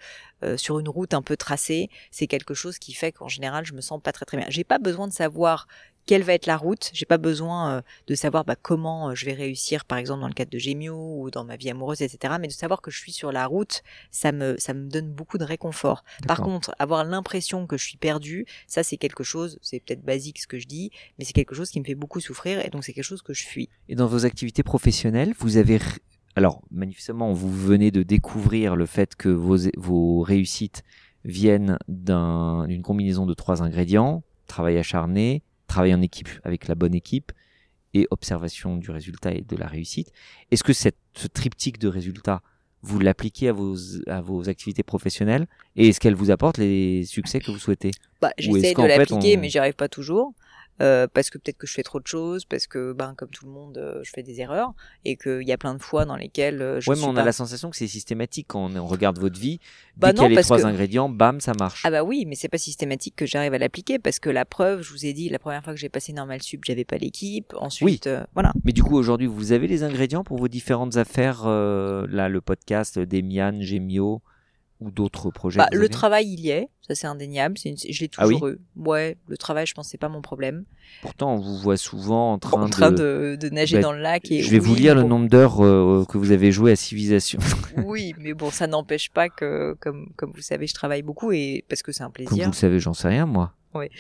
sur une route un peu tracée, c'est quelque chose qui fait qu'en général je me sens pas très très bien. J'ai pas besoin de savoir quelle va être la route. J'ai pas besoin euh, de savoir bah, comment euh, je vais réussir, par exemple dans le cadre de Gémio ou dans ma vie amoureuse, etc. Mais de savoir que je suis sur la route, ça me ça me donne beaucoup de réconfort. Par contre, avoir l'impression que je suis perdu, ça c'est quelque chose, c'est peut-être basique ce que je dis, mais c'est quelque chose qui me fait beaucoup souffrir et donc c'est quelque chose que je fuis. Et dans vos activités professionnelles, vous avez alors manifestement vous venez de découvrir le fait que vos vos réussites viennent d'une combinaison de trois ingrédients travail acharné, travail en équipe avec la bonne équipe et observation du résultat et de la réussite. Est-ce que cette, ce triptyque de résultats, vous l'appliquez à vos, à vos activités professionnelles et est-ce qu'elle vous apporte les succès que vous souhaitez? Bah, J'essaie de l'appliquer, mais j'y arrive pas toujours. Euh, parce que peut-être que je fais trop de choses, parce que ben comme tout le monde, euh, je fais des erreurs et qu'il y a plein de fois dans lesquelles euh, je ouais, mais on a la sensation que c'est systématique quand on, regarde votre vie. Bah dès qu'il y a les trois ingrédients, bam, ça marche. Ah bah oui, mais c'est pas systématique que j'arrive à l'appliquer parce que la preuve, je vous ai dit, la première fois que j'ai passé normal sup, j'avais pas l'équipe. Ensuite, oui. voilà. Mais du coup, aujourd'hui, vous avez les ingrédients pour vos différentes affaires. là, le podcast d'Emian, Gemio ou d'autres projets bah, Le travail, il y est, ça c'est indéniable. Une... Je l'ai ah toujours eu. Ouais, le travail, je pense, c'est pas mon problème. Pourtant, on vous voit souvent en train, en train de... de, nager bah, dans le lac. Et je vais vous lire le nombre d'heures euh, que vous avez joué à Civilisation. oui, mais bon, ça n'empêche pas que, comme, comme vous savez, je travaille beaucoup et parce que c'est un plaisir. Comme vous le savez, j'en sais rien, moi. Oui.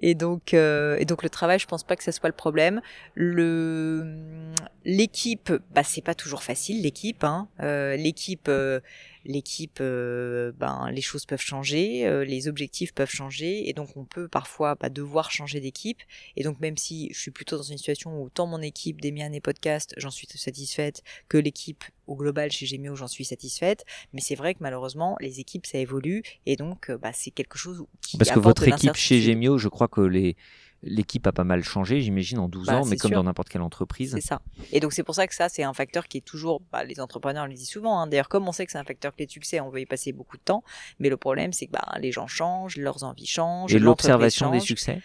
Et donc, euh, et donc le travail, je pense pas que ça soit le problème. Le l'équipe, bah c'est pas toujours facile l'équipe. Hein. Euh, l'équipe, euh, l'équipe, euh, ben les choses peuvent changer, euh, les objectifs peuvent changer, et donc on peut parfois bah, devoir changer d'équipe. Et donc même si je suis plutôt dans une situation où tant mon équipe des miennes et podcast, j'en suis satisfaite, que l'équipe au global chez Gemio, j'en suis satisfaite. Mais c'est vrai que malheureusement, les équipes ça évolue, et donc bah, c'est quelque chose qui parce que votre équipe chez Gemio, je crois que les l'équipe a pas mal changé, j'imagine, en 12 bah, ans, mais comme dans n'importe quelle entreprise. C'est ça. Et donc c'est pour ça que ça, c'est un facteur qui est toujours, bah, les entrepreneurs le disent souvent, hein. d'ailleurs comme on sait que c'est un facteur clé de succès, on veut y passer beaucoup de temps, mais le problème c'est que bah, les gens changent, leurs envies changent. Et l'observation des succès?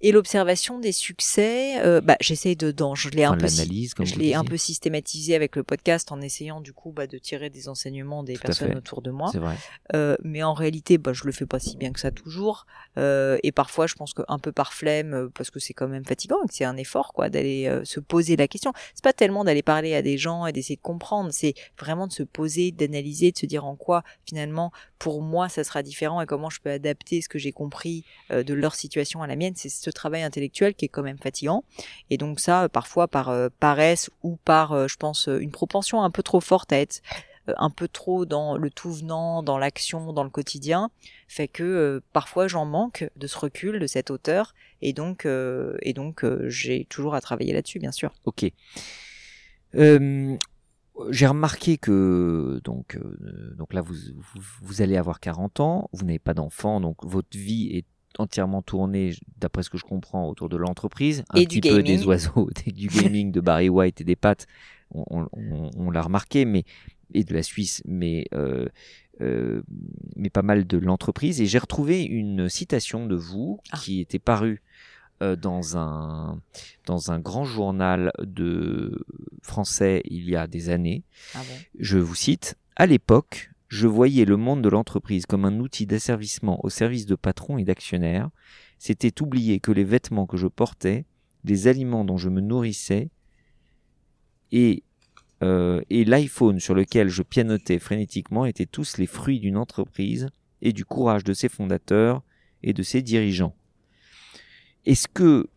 Et l'observation des succès, euh, bah, j'essaie de, dans, je l'ai un peu, je l'ai un peu systématisé avec le podcast en essayant du coup bah, de tirer des enseignements des personnes autour de moi. Vrai. Euh, mais en réalité, bah, je le fais pas si bien que ça toujours. Euh, et parfois, je pense qu'un peu par flemme, euh, parce que c'est quand même fatigant et que c'est un effort quoi d'aller euh, se poser la question. C'est pas tellement d'aller parler à des gens et d'essayer de comprendre, c'est vraiment de se poser, d'analyser, de se dire en quoi finalement pour moi ça sera différent et comment je peux adapter ce que j'ai compris de leur situation à la mienne. C'est ce travail intellectuel qui est quand même fatigant. Et donc ça, parfois par euh, paresse ou par, euh, je pense, une propension un peu trop forte à être un peu trop dans le tout venant, dans l'action, dans le quotidien, fait que parfois j'en manque de ce recul, de cette hauteur, et donc et donc j'ai toujours à travailler là-dessus, bien sûr. Ok. Euh, j'ai remarqué que donc euh, donc là vous, vous, allez avoir 40 ans, vous n'avez pas d'enfant, donc votre vie est entièrement tournée, d'après ce que je comprends, autour de l'entreprise, un petit peu des oiseaux, du gaming, de Barry White et des pattes, on, on, l'a remarqué, mais et de la Suisse, mais euh, euh, mais pas mal de l'entreprise. Et j'ai retrouvé une citation de vous ah. qui était parue euh, dans un dans un grand journal de français il y a des années. Ah je vous cite à l'époque, je voyais le monde de l'entreprise comme un outil d'asservissement au service de patrons et d'actionnaires. C'était oublier que les vêtements que je portais, les aliments dont je me nourrissais et euh, et l'iPhone sur lequel je pianotais frénétiquement étaient tous les fruits d'une entreprise et du courage de ses fondateurs et de ses dirigeants. Est-ce que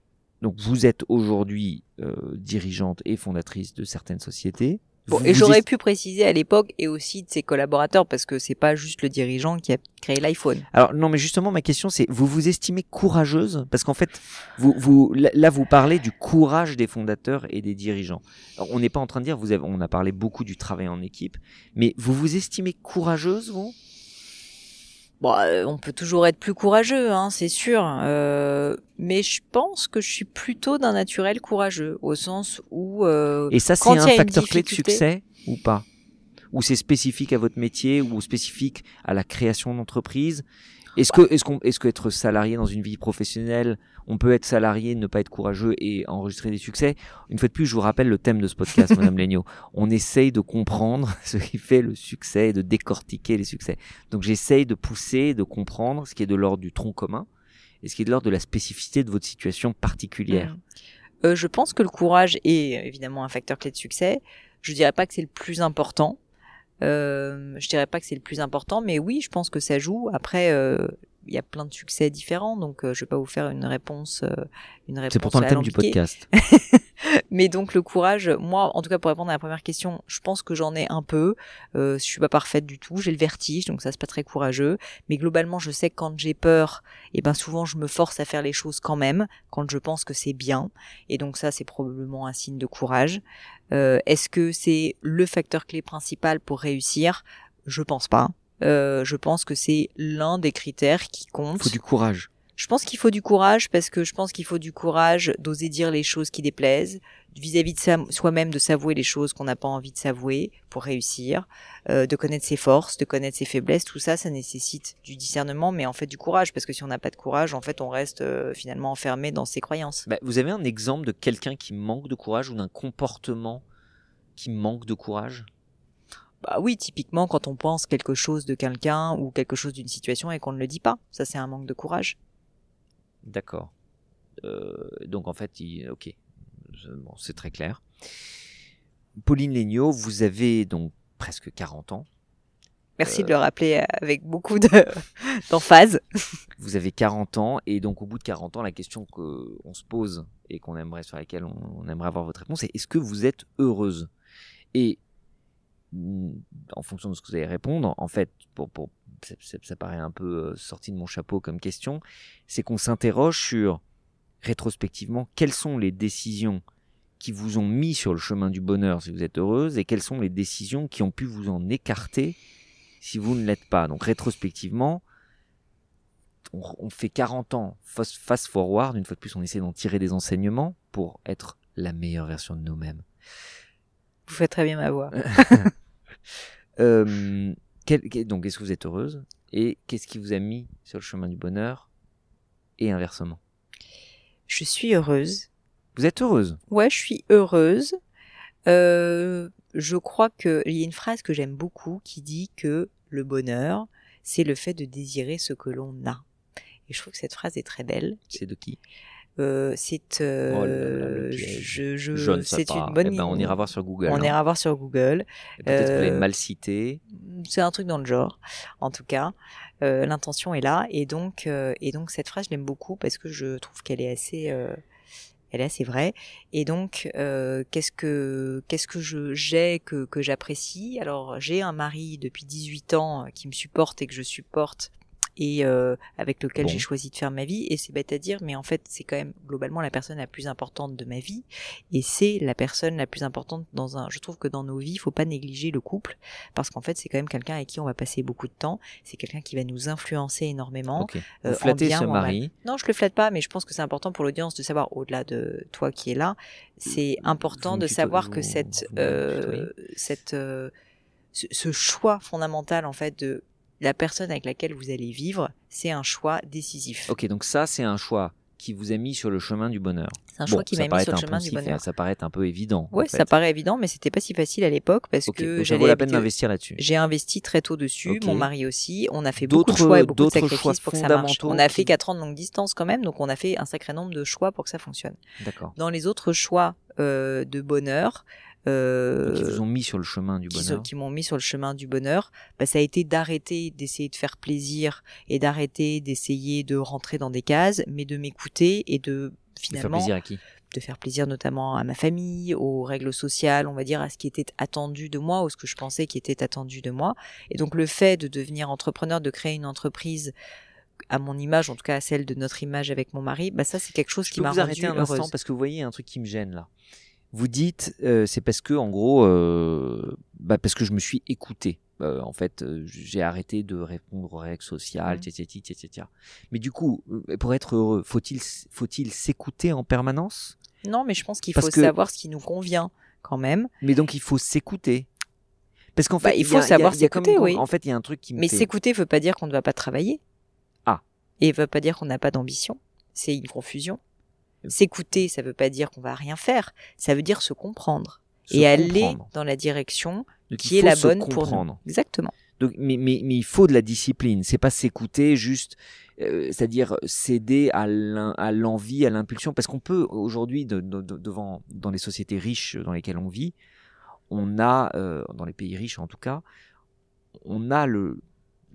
donc vous êtes aujourd'hui euh, dirigeante et fondatrice de certaines sociétés Bon, et j'aurais pu préciser à l'époque et aussi de ses collaborateurs parce que c'est pas juste le dirigeant qui a créé l'iPhone. Alors non, mais justement, ma question c'est, vous vous estimez courageuse? Parce qu'en fait, vous, vous, là, là, vous parlez du courage des fondateurs et des dirigeants. Alors, on n'est pas en train de dire, vous avez, on a parlé beaucoup du travail en équipe, mais vous vous estimez courageuse, vous? Bon, euh, on peut toujours être plus courageux, hein, c'est sûr. Euh, mais je pense que je suis plutôt d'un naturel courageux, au sens où euh, Et ça, c'est un facteur clé de succès ou pas? Ou c'est spécifique à votre métier ou spécifique à la création d'entreprise? Est-ce que, est-ce qu'on, est-ce qu'être salarié dans une vie professionnelle, on peut être salarié, ne pas être courageux et enregistrer des succès? Une fois de plus, je vous rappelle le thème de ce podcast, Madame Legnaud. On essaye de comprendre ce qui fait le succès et de décortiquer les succès. Donc j'essaye de pousser, de comprendre ce qui est de l'ordre du tronc commun et ce qui est de l'ordre de la spécificité de votre situation particulière. Mm. Euh, je pense que le courage est évidemment un facteur clé de succès. Je dirais pas que c'est le plus important. Euh, je dirais pas que c'est le plus important, mais oui, je pense que ça joue. Après, euh, il y a plein de succès différents, donc euh, je vais pas vous faire une réponse. euh, une réponse C'est pourtant le thème du podcast. Mais donc le courage, moi, en tout cas pour répondre à la première question, je pense que j'en ai un peu. Euh, je suis pas parfaite du tout, j'ai le vertige, donc ça c'est pas très courageux. Mais globalement, je sais que quand j'ai peur, et ben souvent je me force à faire les choses quand même, quand je pense que c'est bien. Et donc ça c'est probablement un signe de courage. Euh, Est-ce que c'est le facteur clé principal pour réussir? Je pense pas. Euh, je pense que c'est l'un des critères qui compte. Il faut du courage. Je pense qu'il faut du courage parce que je pense qu'il faut du courage d'oser dire les choses qui déplaisent, vis-à-vis de soi-même de s'avouer les choses qu'on n'a pas envie de s'avouer pour réussir, euh, de connaître ses forces, de connaître ses faiblesses, tout ça, ça nécessite du discernement, mais en fait du courage parce que si on n'a pas de courage, en fait, on reste euh, finalement enfermé dans ses croyances. Bah, vous avez un exemple de quelqu'un qui manque de courage ou d'un comportement qui manque de courage? Bah oui, typiquement quand on pense quelque chose de quelqu'un ou quelque chose d'une situation et qu'on ne le dit pas, ça c'est un manque de courage. D'accord. Euh, donc en fait, il... ok, bon, c'est très clair. Pauline Legnaud, vous avez donc presque 40 ans. Merci Euh. de le rappeler avec beaucoup de d'emphase. Vous avez 40 ans et donc au bout de 40 ans, la question qu'on se pose et qu'on aimerait sur laquelle on, on aimerait avoir votre réponse, c'est est-ce que vous êtes heureuse? Et en fonction de ce que vous allez répondre, en fait, pour, pour, ça, ça- paraît un peu euh, sorti de mon chapeau comme question, c'est qu'on s'interroge sur rétrospectivement quelles sont les décisions qui vous ont mis sur le chemin du bonheur si vous êtes heureuse et quelles sont les décisions qui ont pu vous en écarter si vous ne l'êtes pas. Donc rétrospectivement, on, on fait 40 ans fast forward, une fois de plus on essaie d'en tirer des enseignements pour être la meilleure version de nous-mêmes. Vous faites très bien ma voix. Euh, quel- quel- donc est-ce que vous êtes heureuse et qu'est-ce qui vous a mis sur le chemin du bonheur et inversement? Je suis heureuse. Vous êtes heureuse? Ouais, je suis heureuse. Euh, je crois que il y a une phrase que j'aime beaucoup qui dit que le bonheur, c'est le fait de désirer ce que l'on a. Et je trouve que cette phrase est très belle. C'est de qui? Euh, c'est euh, Oh je, je, c'est une bonne Eh ben, on ira voir sur Google. on hein. ira voir sur Google. Peut-être Euh, mal cité. C'est un truc dans le genre, en tout cas. Euh, L'intention est là, et donc, et donc cette phrase, je l'aime beaucoup parce que je trouve qu'elle est assez, elle est assez vraie. Et donc, qu'est-ce que, qu'est-ce que je j'ai que que j'apprécie? Alors, j'ai un mari depuis 18 ans qui me supporte et que je supporte. Et euh, avec lequel Bon. j'ai choisi de faire ma vie, et c'est bête à dire, mais en fait c'est quand même globalement la personne la plus importante de ma vie, et c'est la personne la plus importante dans un. Je trouve que dans nos vies, il faut pas négliger le couple, parce qu'en fait c'est quand même quelqu'un avec qui on va passer beaucoup de temps, c'est quelqu'un qui va nous influencer énormément. Ok. euh, en bien ce en mari. Non, je le flatte pas, mais je pense que c'est important pour l'audience de savoir, au-delà de toi qui es là, c'est important vous de savoir que vous- cette, vous euh, cette, euh, ce, ce choix fondamental en fait de la personne avec laquelle vous allez vivre, c'est un choix décisif. Ok, donc ça, c'est un choix qui vous a mis sur le chemin du bonheur. C'est un Bon, choix qui m'a mis sur le chemin du bonheur. Ça paraît un peu évident. fait. ça paraît évident, mais c'était pas si facile à l'époque parce Ok, que vaut la peine d'investir là-dessus. J'ai investi très tôt dessus, mon mari aussi. On a fait beaucoup de D'autres- choix et beaucoup de sacrifices choix pour que ça marche. On a fait qui- 4 ans de longue distance quand même, donc on a fait un sacré nombre de choix pour que ça fonctionne. D'accord. Dans les autres choix euh, de bonheur, euh, qui vous ont mis sur le chemin du bonheur. qui m'ont mis sur le chemin du bonheur, bah, ça a été d'arrêter d'essayer de faire plaisir et d'arrêter d'essayer de rentrer dans des cases, mais de m'écouter et de De faire finalement plaisir à qui? de faire plaisir notamment à ma famille, aux règles sociales, on va dire à ce qui était attendu de moi ou ce que je pensais qui était attendu de moi. Et donc le fait de devenir entrepreneur, de créer une entreprise à mon image, en tout cas à celle de notre image avec mon mari, bah ça c'est quelque chose Je qui m'a vous rendue arrêter un heureuse. instant parce que vous voyez un truc qui me gêne là. Vous dites euh, c'est parce que en gros euh, bah, parce que je me suis écouté. Euh, en fait, euh, j'ai arrêté de répondre aux règles sociales, Mhm. etc., etc. Mais du coup, euh, pour être heureux, faut-il faut-il s'écouter en permanence? Non, mais je pense qu'il faut que- savoir ce qui nous convient quand même. Mais donc il faut s'écouter. Parce qu'en fait, Bah, il y faut a- savoir s'écouter, oui. En fait, il y a un truc qui me Mais fait- s'écouter veut pas dire qu'on ne va pas travailler. Ah. Et veut pas dire qu'on n'a pas d'ambition. C'est une confusion. S'écouter, ça veut pas dire qu'on va rien faire. Ça veut dire se comprendre. se et aller dans la direction Donc, qui est la bonne pour nous. Exactement. Donc, mais, mais, mais il faut de la discipline. C'est pas s'écouter juste, euh, c'est-à-dire céder à l'envie, à l'impulsion, parce qu'on peut aujourd'hui, de- de- de- devant dans les sociétés riches dans lesquelles on vit, on a, euh, dans les pays riches en tout cas, on a le,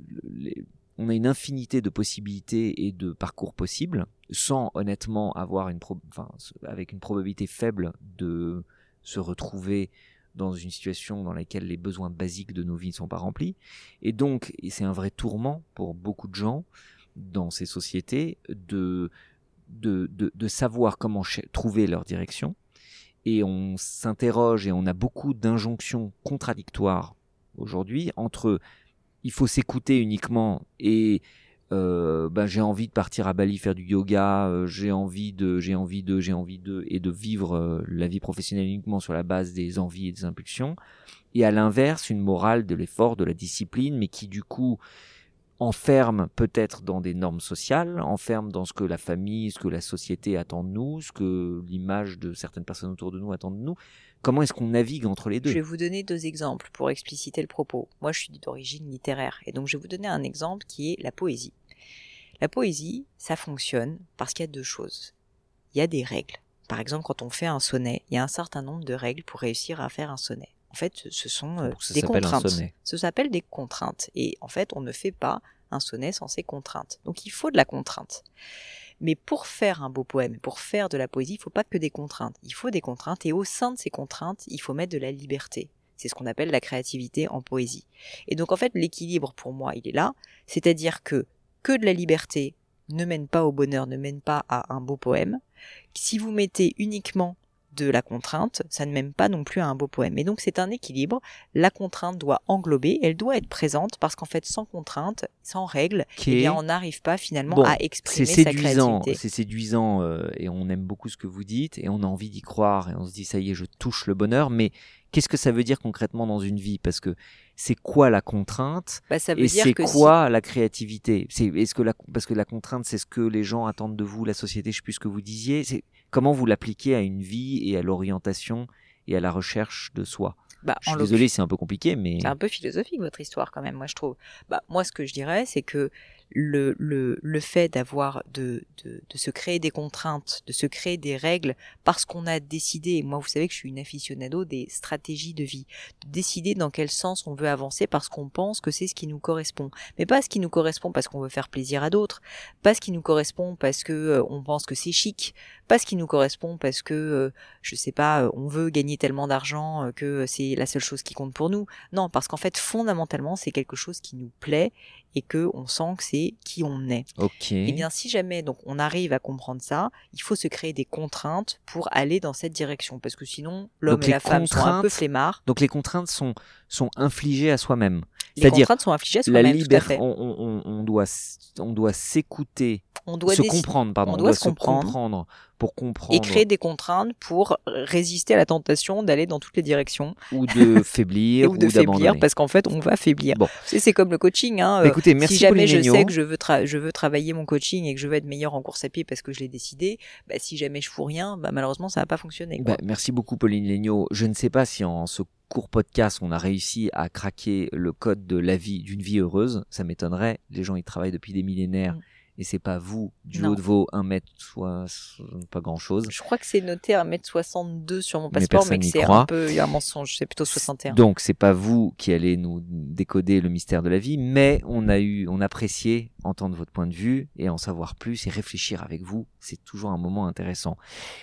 le- les- on a une infinité de possibilités et de parcours possibles, sans honnêtement avoir une, avec une probabilité faible de se retrouver dans une situation dans laquelle les besoins basiques de nos vies ne sont pas remplis. Et donc, c'est un vrai tourment pour beaucoup de gens dans ces sociétés de, de, de, savoir comment trouver leur direction. Et on s'interroge et on a beaucoup d'injonctions contradictoires aujourd'hui entre il faut s'écouter uniquement et ben, j'ai envie de partir à Bali faire du yoga, euh, j'ai envie de, j'ai envie de, j'ai envie de, et de vivre euh, la vie professionnelle uniquement sur la base des envies et des impulsions. Et à l'inverse, une morale de l'effort, de la discipline, mais qui du coup enferme peut-être dans des normes sociales, enferme dans ce que la famille, ce que la société attend de nous, ce que l'image de certaines personnes autour de nous attend de nous. Comment est-ce qu'on navigue entre les deux? Je vais vous donner deux exemples pour expliciter le propos. Moi, je suis d'origine littéraire et donc je vais vous donner un exemple qui est la poésie. La poésie, ça fonctionne parce qu'il y a deux choses. Il y a des règles. Par exemple, quand on fait un sonnet, il y a un certain nombre de règles pour réussir à faire un sonnet. En fait, ce sont euh, ça des contraintes. Ça s'appelle des contraintes. Et en fait, on ne fait pas un sonnet sans ces contraintes. Donc il faut de la contrainte. Mais pour faire un beau poème, pour faire de la poésie, il faut pas que des contraintes. Il faut des contraintes et au sein de ces contraintes, il faut mettre de la liberté. C'est ce qu'on appelle la créativité en poésie. Et donc en fait, l'équilibre pour moi, il est là. C'est-à-dire que que de la liberté ne mène pas au bonheur, ne mène pas à un beau poème. Si vous mettez uniquement de la contrainte, ça ne mène pas non plus à un beau poème. Et donc c'est un équilibre. La contrainte doit englober, elle doit être présente parce qu'en fait, sans contrainte, sans règle, eh bien, on n'arrive pas finalement Bon, à exprimer sa séduisant, créativité. c'est séduisant euh, et on aime beaucoup ce que vous dites et on a envie d'y croire et on se dit ça y est, je touche le bonheur. Mais qu'est-ce que ça veut dire concrètement dans une vie? Parce que c'est quoi la contrainte? Bah, ça veut et c'est si- quoi la créativité? C'est est-ce que la parce que la contrainte c'est ce que les gens attendent de vous, la société, je sais plus ce que vous disiez. Comment vous l'appliquez à une vie et à l'orientation et à la recherche de soi? bah, Je suis désolé, c'est un peu compliqué, mais C'est un peu philosophique votre histoire quand même, moi je trouve. Bah moi ce que je dirais c'est que le, le, le fait d'avoir de, de, de se créer des contraintes, de se créer des règles parce qu'on a décidé, et moi vous savez que je suis une aficionado des stratégies de vie, de décider dans quel sens on veut avancer parce qu'on pense que c'est ce qui nous correspond, mais pas ce qui nous correspond parce qu'on veut faire plaisir à d'autres, pas ce qui nous correspond parce que euh, on pense que c'est chic, pas ce qui nous correspond parce que euh, je sais pas, euh, on veut gagner tellement d'argent euh, que c'est la seule chose qui compte pour nous. Non, parce qu'en fait, fondamentalement, c'est quelque chose qui nous plaît et que on sent que c'est qui on est. ok. Eh bien, si jamais donc on arrive à comprendre ça, il faut se créer des contraintes pour aller dans cette direction, parce que sinon, l'homme et la femme sont un peu flemmards. Donc les contraintes sont sont infligées à soi-même. Les contraintes sont infligées à la soi-même, à liberté, on, on, on- on doit on doit s'écouter, On doit se comprendre, pardon, on on doit se comprendre. comprendre pour comprendre et créer des contraintes pour résister à la tentation d'aller dans toutes les directions ou de faiblir ou de faiblir d'abandonner. parce qu'en fait on va faiblir. Bon. C'est comme le coaching. Hein. Bah, écoutez, merci si jamais je sais que je veux, tra- je veux travailler mon coaching et que je veux être meilleur en course à pied parce que je l'ai décidé, bah, si jamais je fous rien, bah, malheureusement ça va pas fonctionner. Bah, merci beaucoup Pauline Legnaud. Je ne sais pas si en ce court podcast on a réussi à craquer le code de la vie d'une vie heureuse. Ça m'étonnerait. Les gens y travaillent depuis des millénaires Mm. Et c'est pas vous du Non. haut de vos 1 mètre soit pas grand chose. Je crois que c'est noté 1m62 sur mon Mais passeport, mais, que n'y c'est un peu un mensonge. C'est plutôt 61. Donc c'est pas vous qui allez nous décoder le mystère de la vie, mais on a eu, on appréciait entendre votre point de vue et en savoir plus et réfléchir avec vous. C'est toujours un moment intéressant.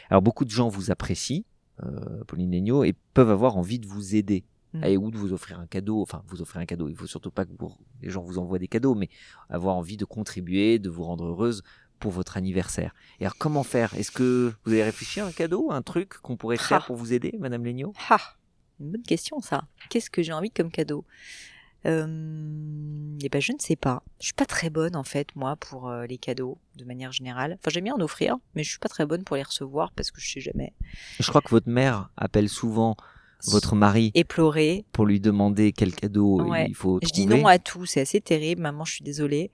Alors beaucoup de gens vous apprécient, euh, Pauline Legnaud, et peuvent avoir envie de vous aider. Mm. Et ou de vous offrir un cadeau, enfin vous offrir un cadeau, il faut surtout pas que vous- les gens vous envoient des cadeaux, mais avoir envie de contribuer, de vous rendre heureuse pour votre anniversaire. Et alors comment faire? Est-ce que vous avez réfléchi à un cadeau, un truc qu'on pourrait faire pour vous aider, Madame Legnaud Ah, une bonne question ça. Qu'est-ce que j'ai envie comme cadeau? Euh, Eh ben je ne sais pas. Je suis pas très bonne en fait moi pour euh, les cadeaux de manière générale. Enfin j'aime bien en offrir, mais je suis pas très bonne pour les recevoir parce que je sais jamais. Je crois que votre mère appelle souvent votre mari Éplorer. pour lui demander quel cadeau Ouais. il faut Je trouver. dis non à tout, c'est assez terrible. Maman, je suis désolée.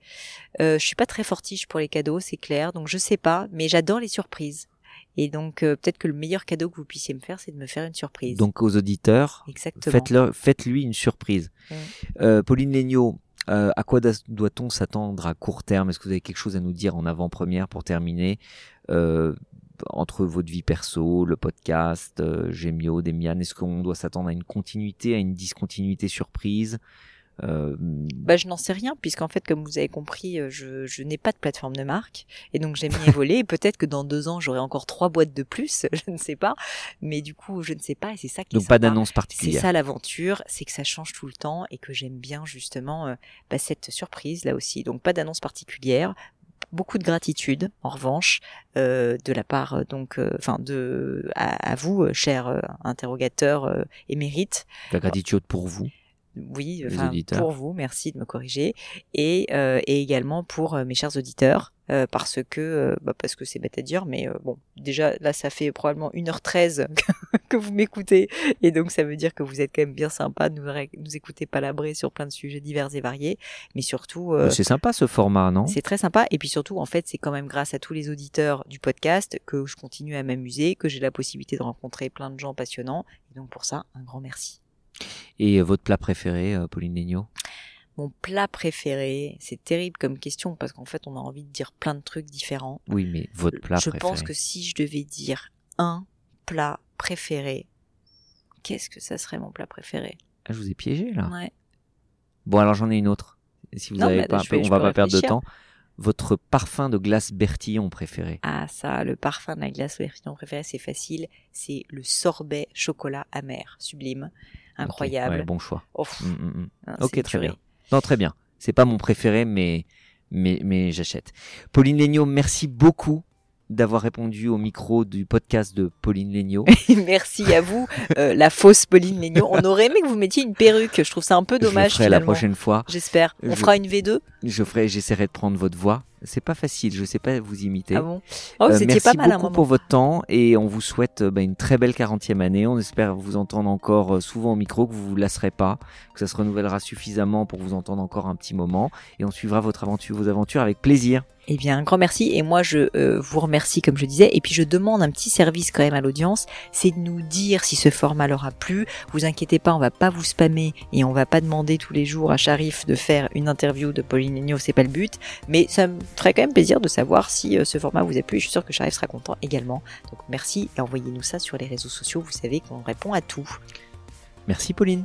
Euh, je suis pas très fortiche pour les cadeaux, c'est clair. Donc je sais pas, mais j'adore les surprises. Et donc euh, peut-être que le meilleur cadeau que vous puissiez me faire, c'est de me faire une surprise. Donc aux auditeurs, faites-lui une surprise. Ouais. Euh, Pauline Legnaud, euh, à quoi doit-on s'attendre à court terme? Est-ce que vous avez quelque chose à nous dire en avant-première pour terminer? Euh, entre votre vie perso, le podcast, euh, Gemio, Demian, est-ce qu'on doit s'attendre à une continuité, à une discontinuité surprise Euh, Bah, je n'en sais rien, puisqu'en fait, comme vous avez compris, euh, je, je n'ai pas de plateforme de marque, et donc j'aime bien évoluer. Peut-être que dans deux ans, j'aurai encore trois boîtes de plus, je ne sais pas. Mais du coup, je ne sais pas, et c'est ça qui est Donc pas d'annonce C'est particulière. ça l'aventure, c'est que ça change tout le temps et que j'aime bien justement euh, bah, cette surprise là aussi. Donc pas d'annonce particulière, beaucoup de gratitude en revanche euh, de la part euh, donc euh, enfin de à, à vous chers interrogateurs euh, émérites La gratitude pour vous. oui, pour vous, merci de me corriger, et, et également pour mes chers auditeurs, euh, parce que euh, bah, parce que c'est bête à dire, mais euh, bon, déjà là, ça fait probablement 1h13 que vous m'écoutez, et donc ça veut dire que vous êtes quand même bien sympa de nous, nous écouter palabrer sur plein de sujets divers et variés, mais surtout, euh, C'est sympa ce format, non? c'est très sympa, et puis surtout, en fait, c'est quand même grâce à tous les auditeurs du podcast que je continue à m'amuser, que j'ai la possibilité de rencontrer plein de gens passionnants, et donc pour ça, un grand merci. Et votre plat préféré, Pauline Legnaud? Mon plat préféré, c'est terrible comme question parce qu'en fait on a envie de dire plein de trucs différents. Oui, mais votre plat je préféré. pense que si je devais dire un plat préféré, qu'est-ce que ça serait mon plat préféré? Ah, je vous ai piégé là. Ouais. Bon, alors j'en ai une autre. Si vous Non, avez mais pas, je vais- on je va pas perdre de temps. Votre parfum de glace Bertillon préféré. Ah ça, le parfum de la glace mon préféré, c'est facile, c'est le sorbet chocolat amer, sublime, incroyable. Ouais, bon choix. Oh, Mm, mm, mm. Ok, très bien. Non, très bien. C'est pas mon préféré, mais mais mais j'achète. Pauline Legnaud, merci beaucoup d'avoir répondu au micro du podcast de Pauline Legnaud. Merci à vous, euh, la fausse Pauline Legnaud. On aurait aimé que vous mettiez une perruque, je trouve ça un peu je dommage ferai la prochaine fois. J'espère. On Je- fera une V2 Je ferai, j'essaierai de prendre votre voix. C'est pas facile, je sais pas vous imiter. Ah bon? Oh, vous Euh, merci pas mal un beaucoup pour votre temps et on vous souhaite euh, bah, une très belle 40e année. On espère vous entendre encore euh, souvent au micro, que vous vous lasserez pas, que ça se renouvellera suffisamment pour vous entendre encore un petit moment et on suivra votre aventure, vos aventures avec plaisir. Eh bien, un grand merci. Et moi, je euh, vous remercie, comme je disais. Et puis, je demande un petit service quand même à l'audience. C'est de nous dire si ce format leur a plu. Vous inquiétez pas, on va pas vous spammer et on va pas demander tous les jours à Sharif de faire une interview de Pauline Legnaud. C'est pas le but. Mais ça me ferait quand même plaisir de savoir si euh, ce format vous a plu. Je suis sûre que Sharif sera content également. Donc, merci et envoyez-nous ça sur les réseaux sociaux. Vous savez qu'on répond à tout. Merci Pauline.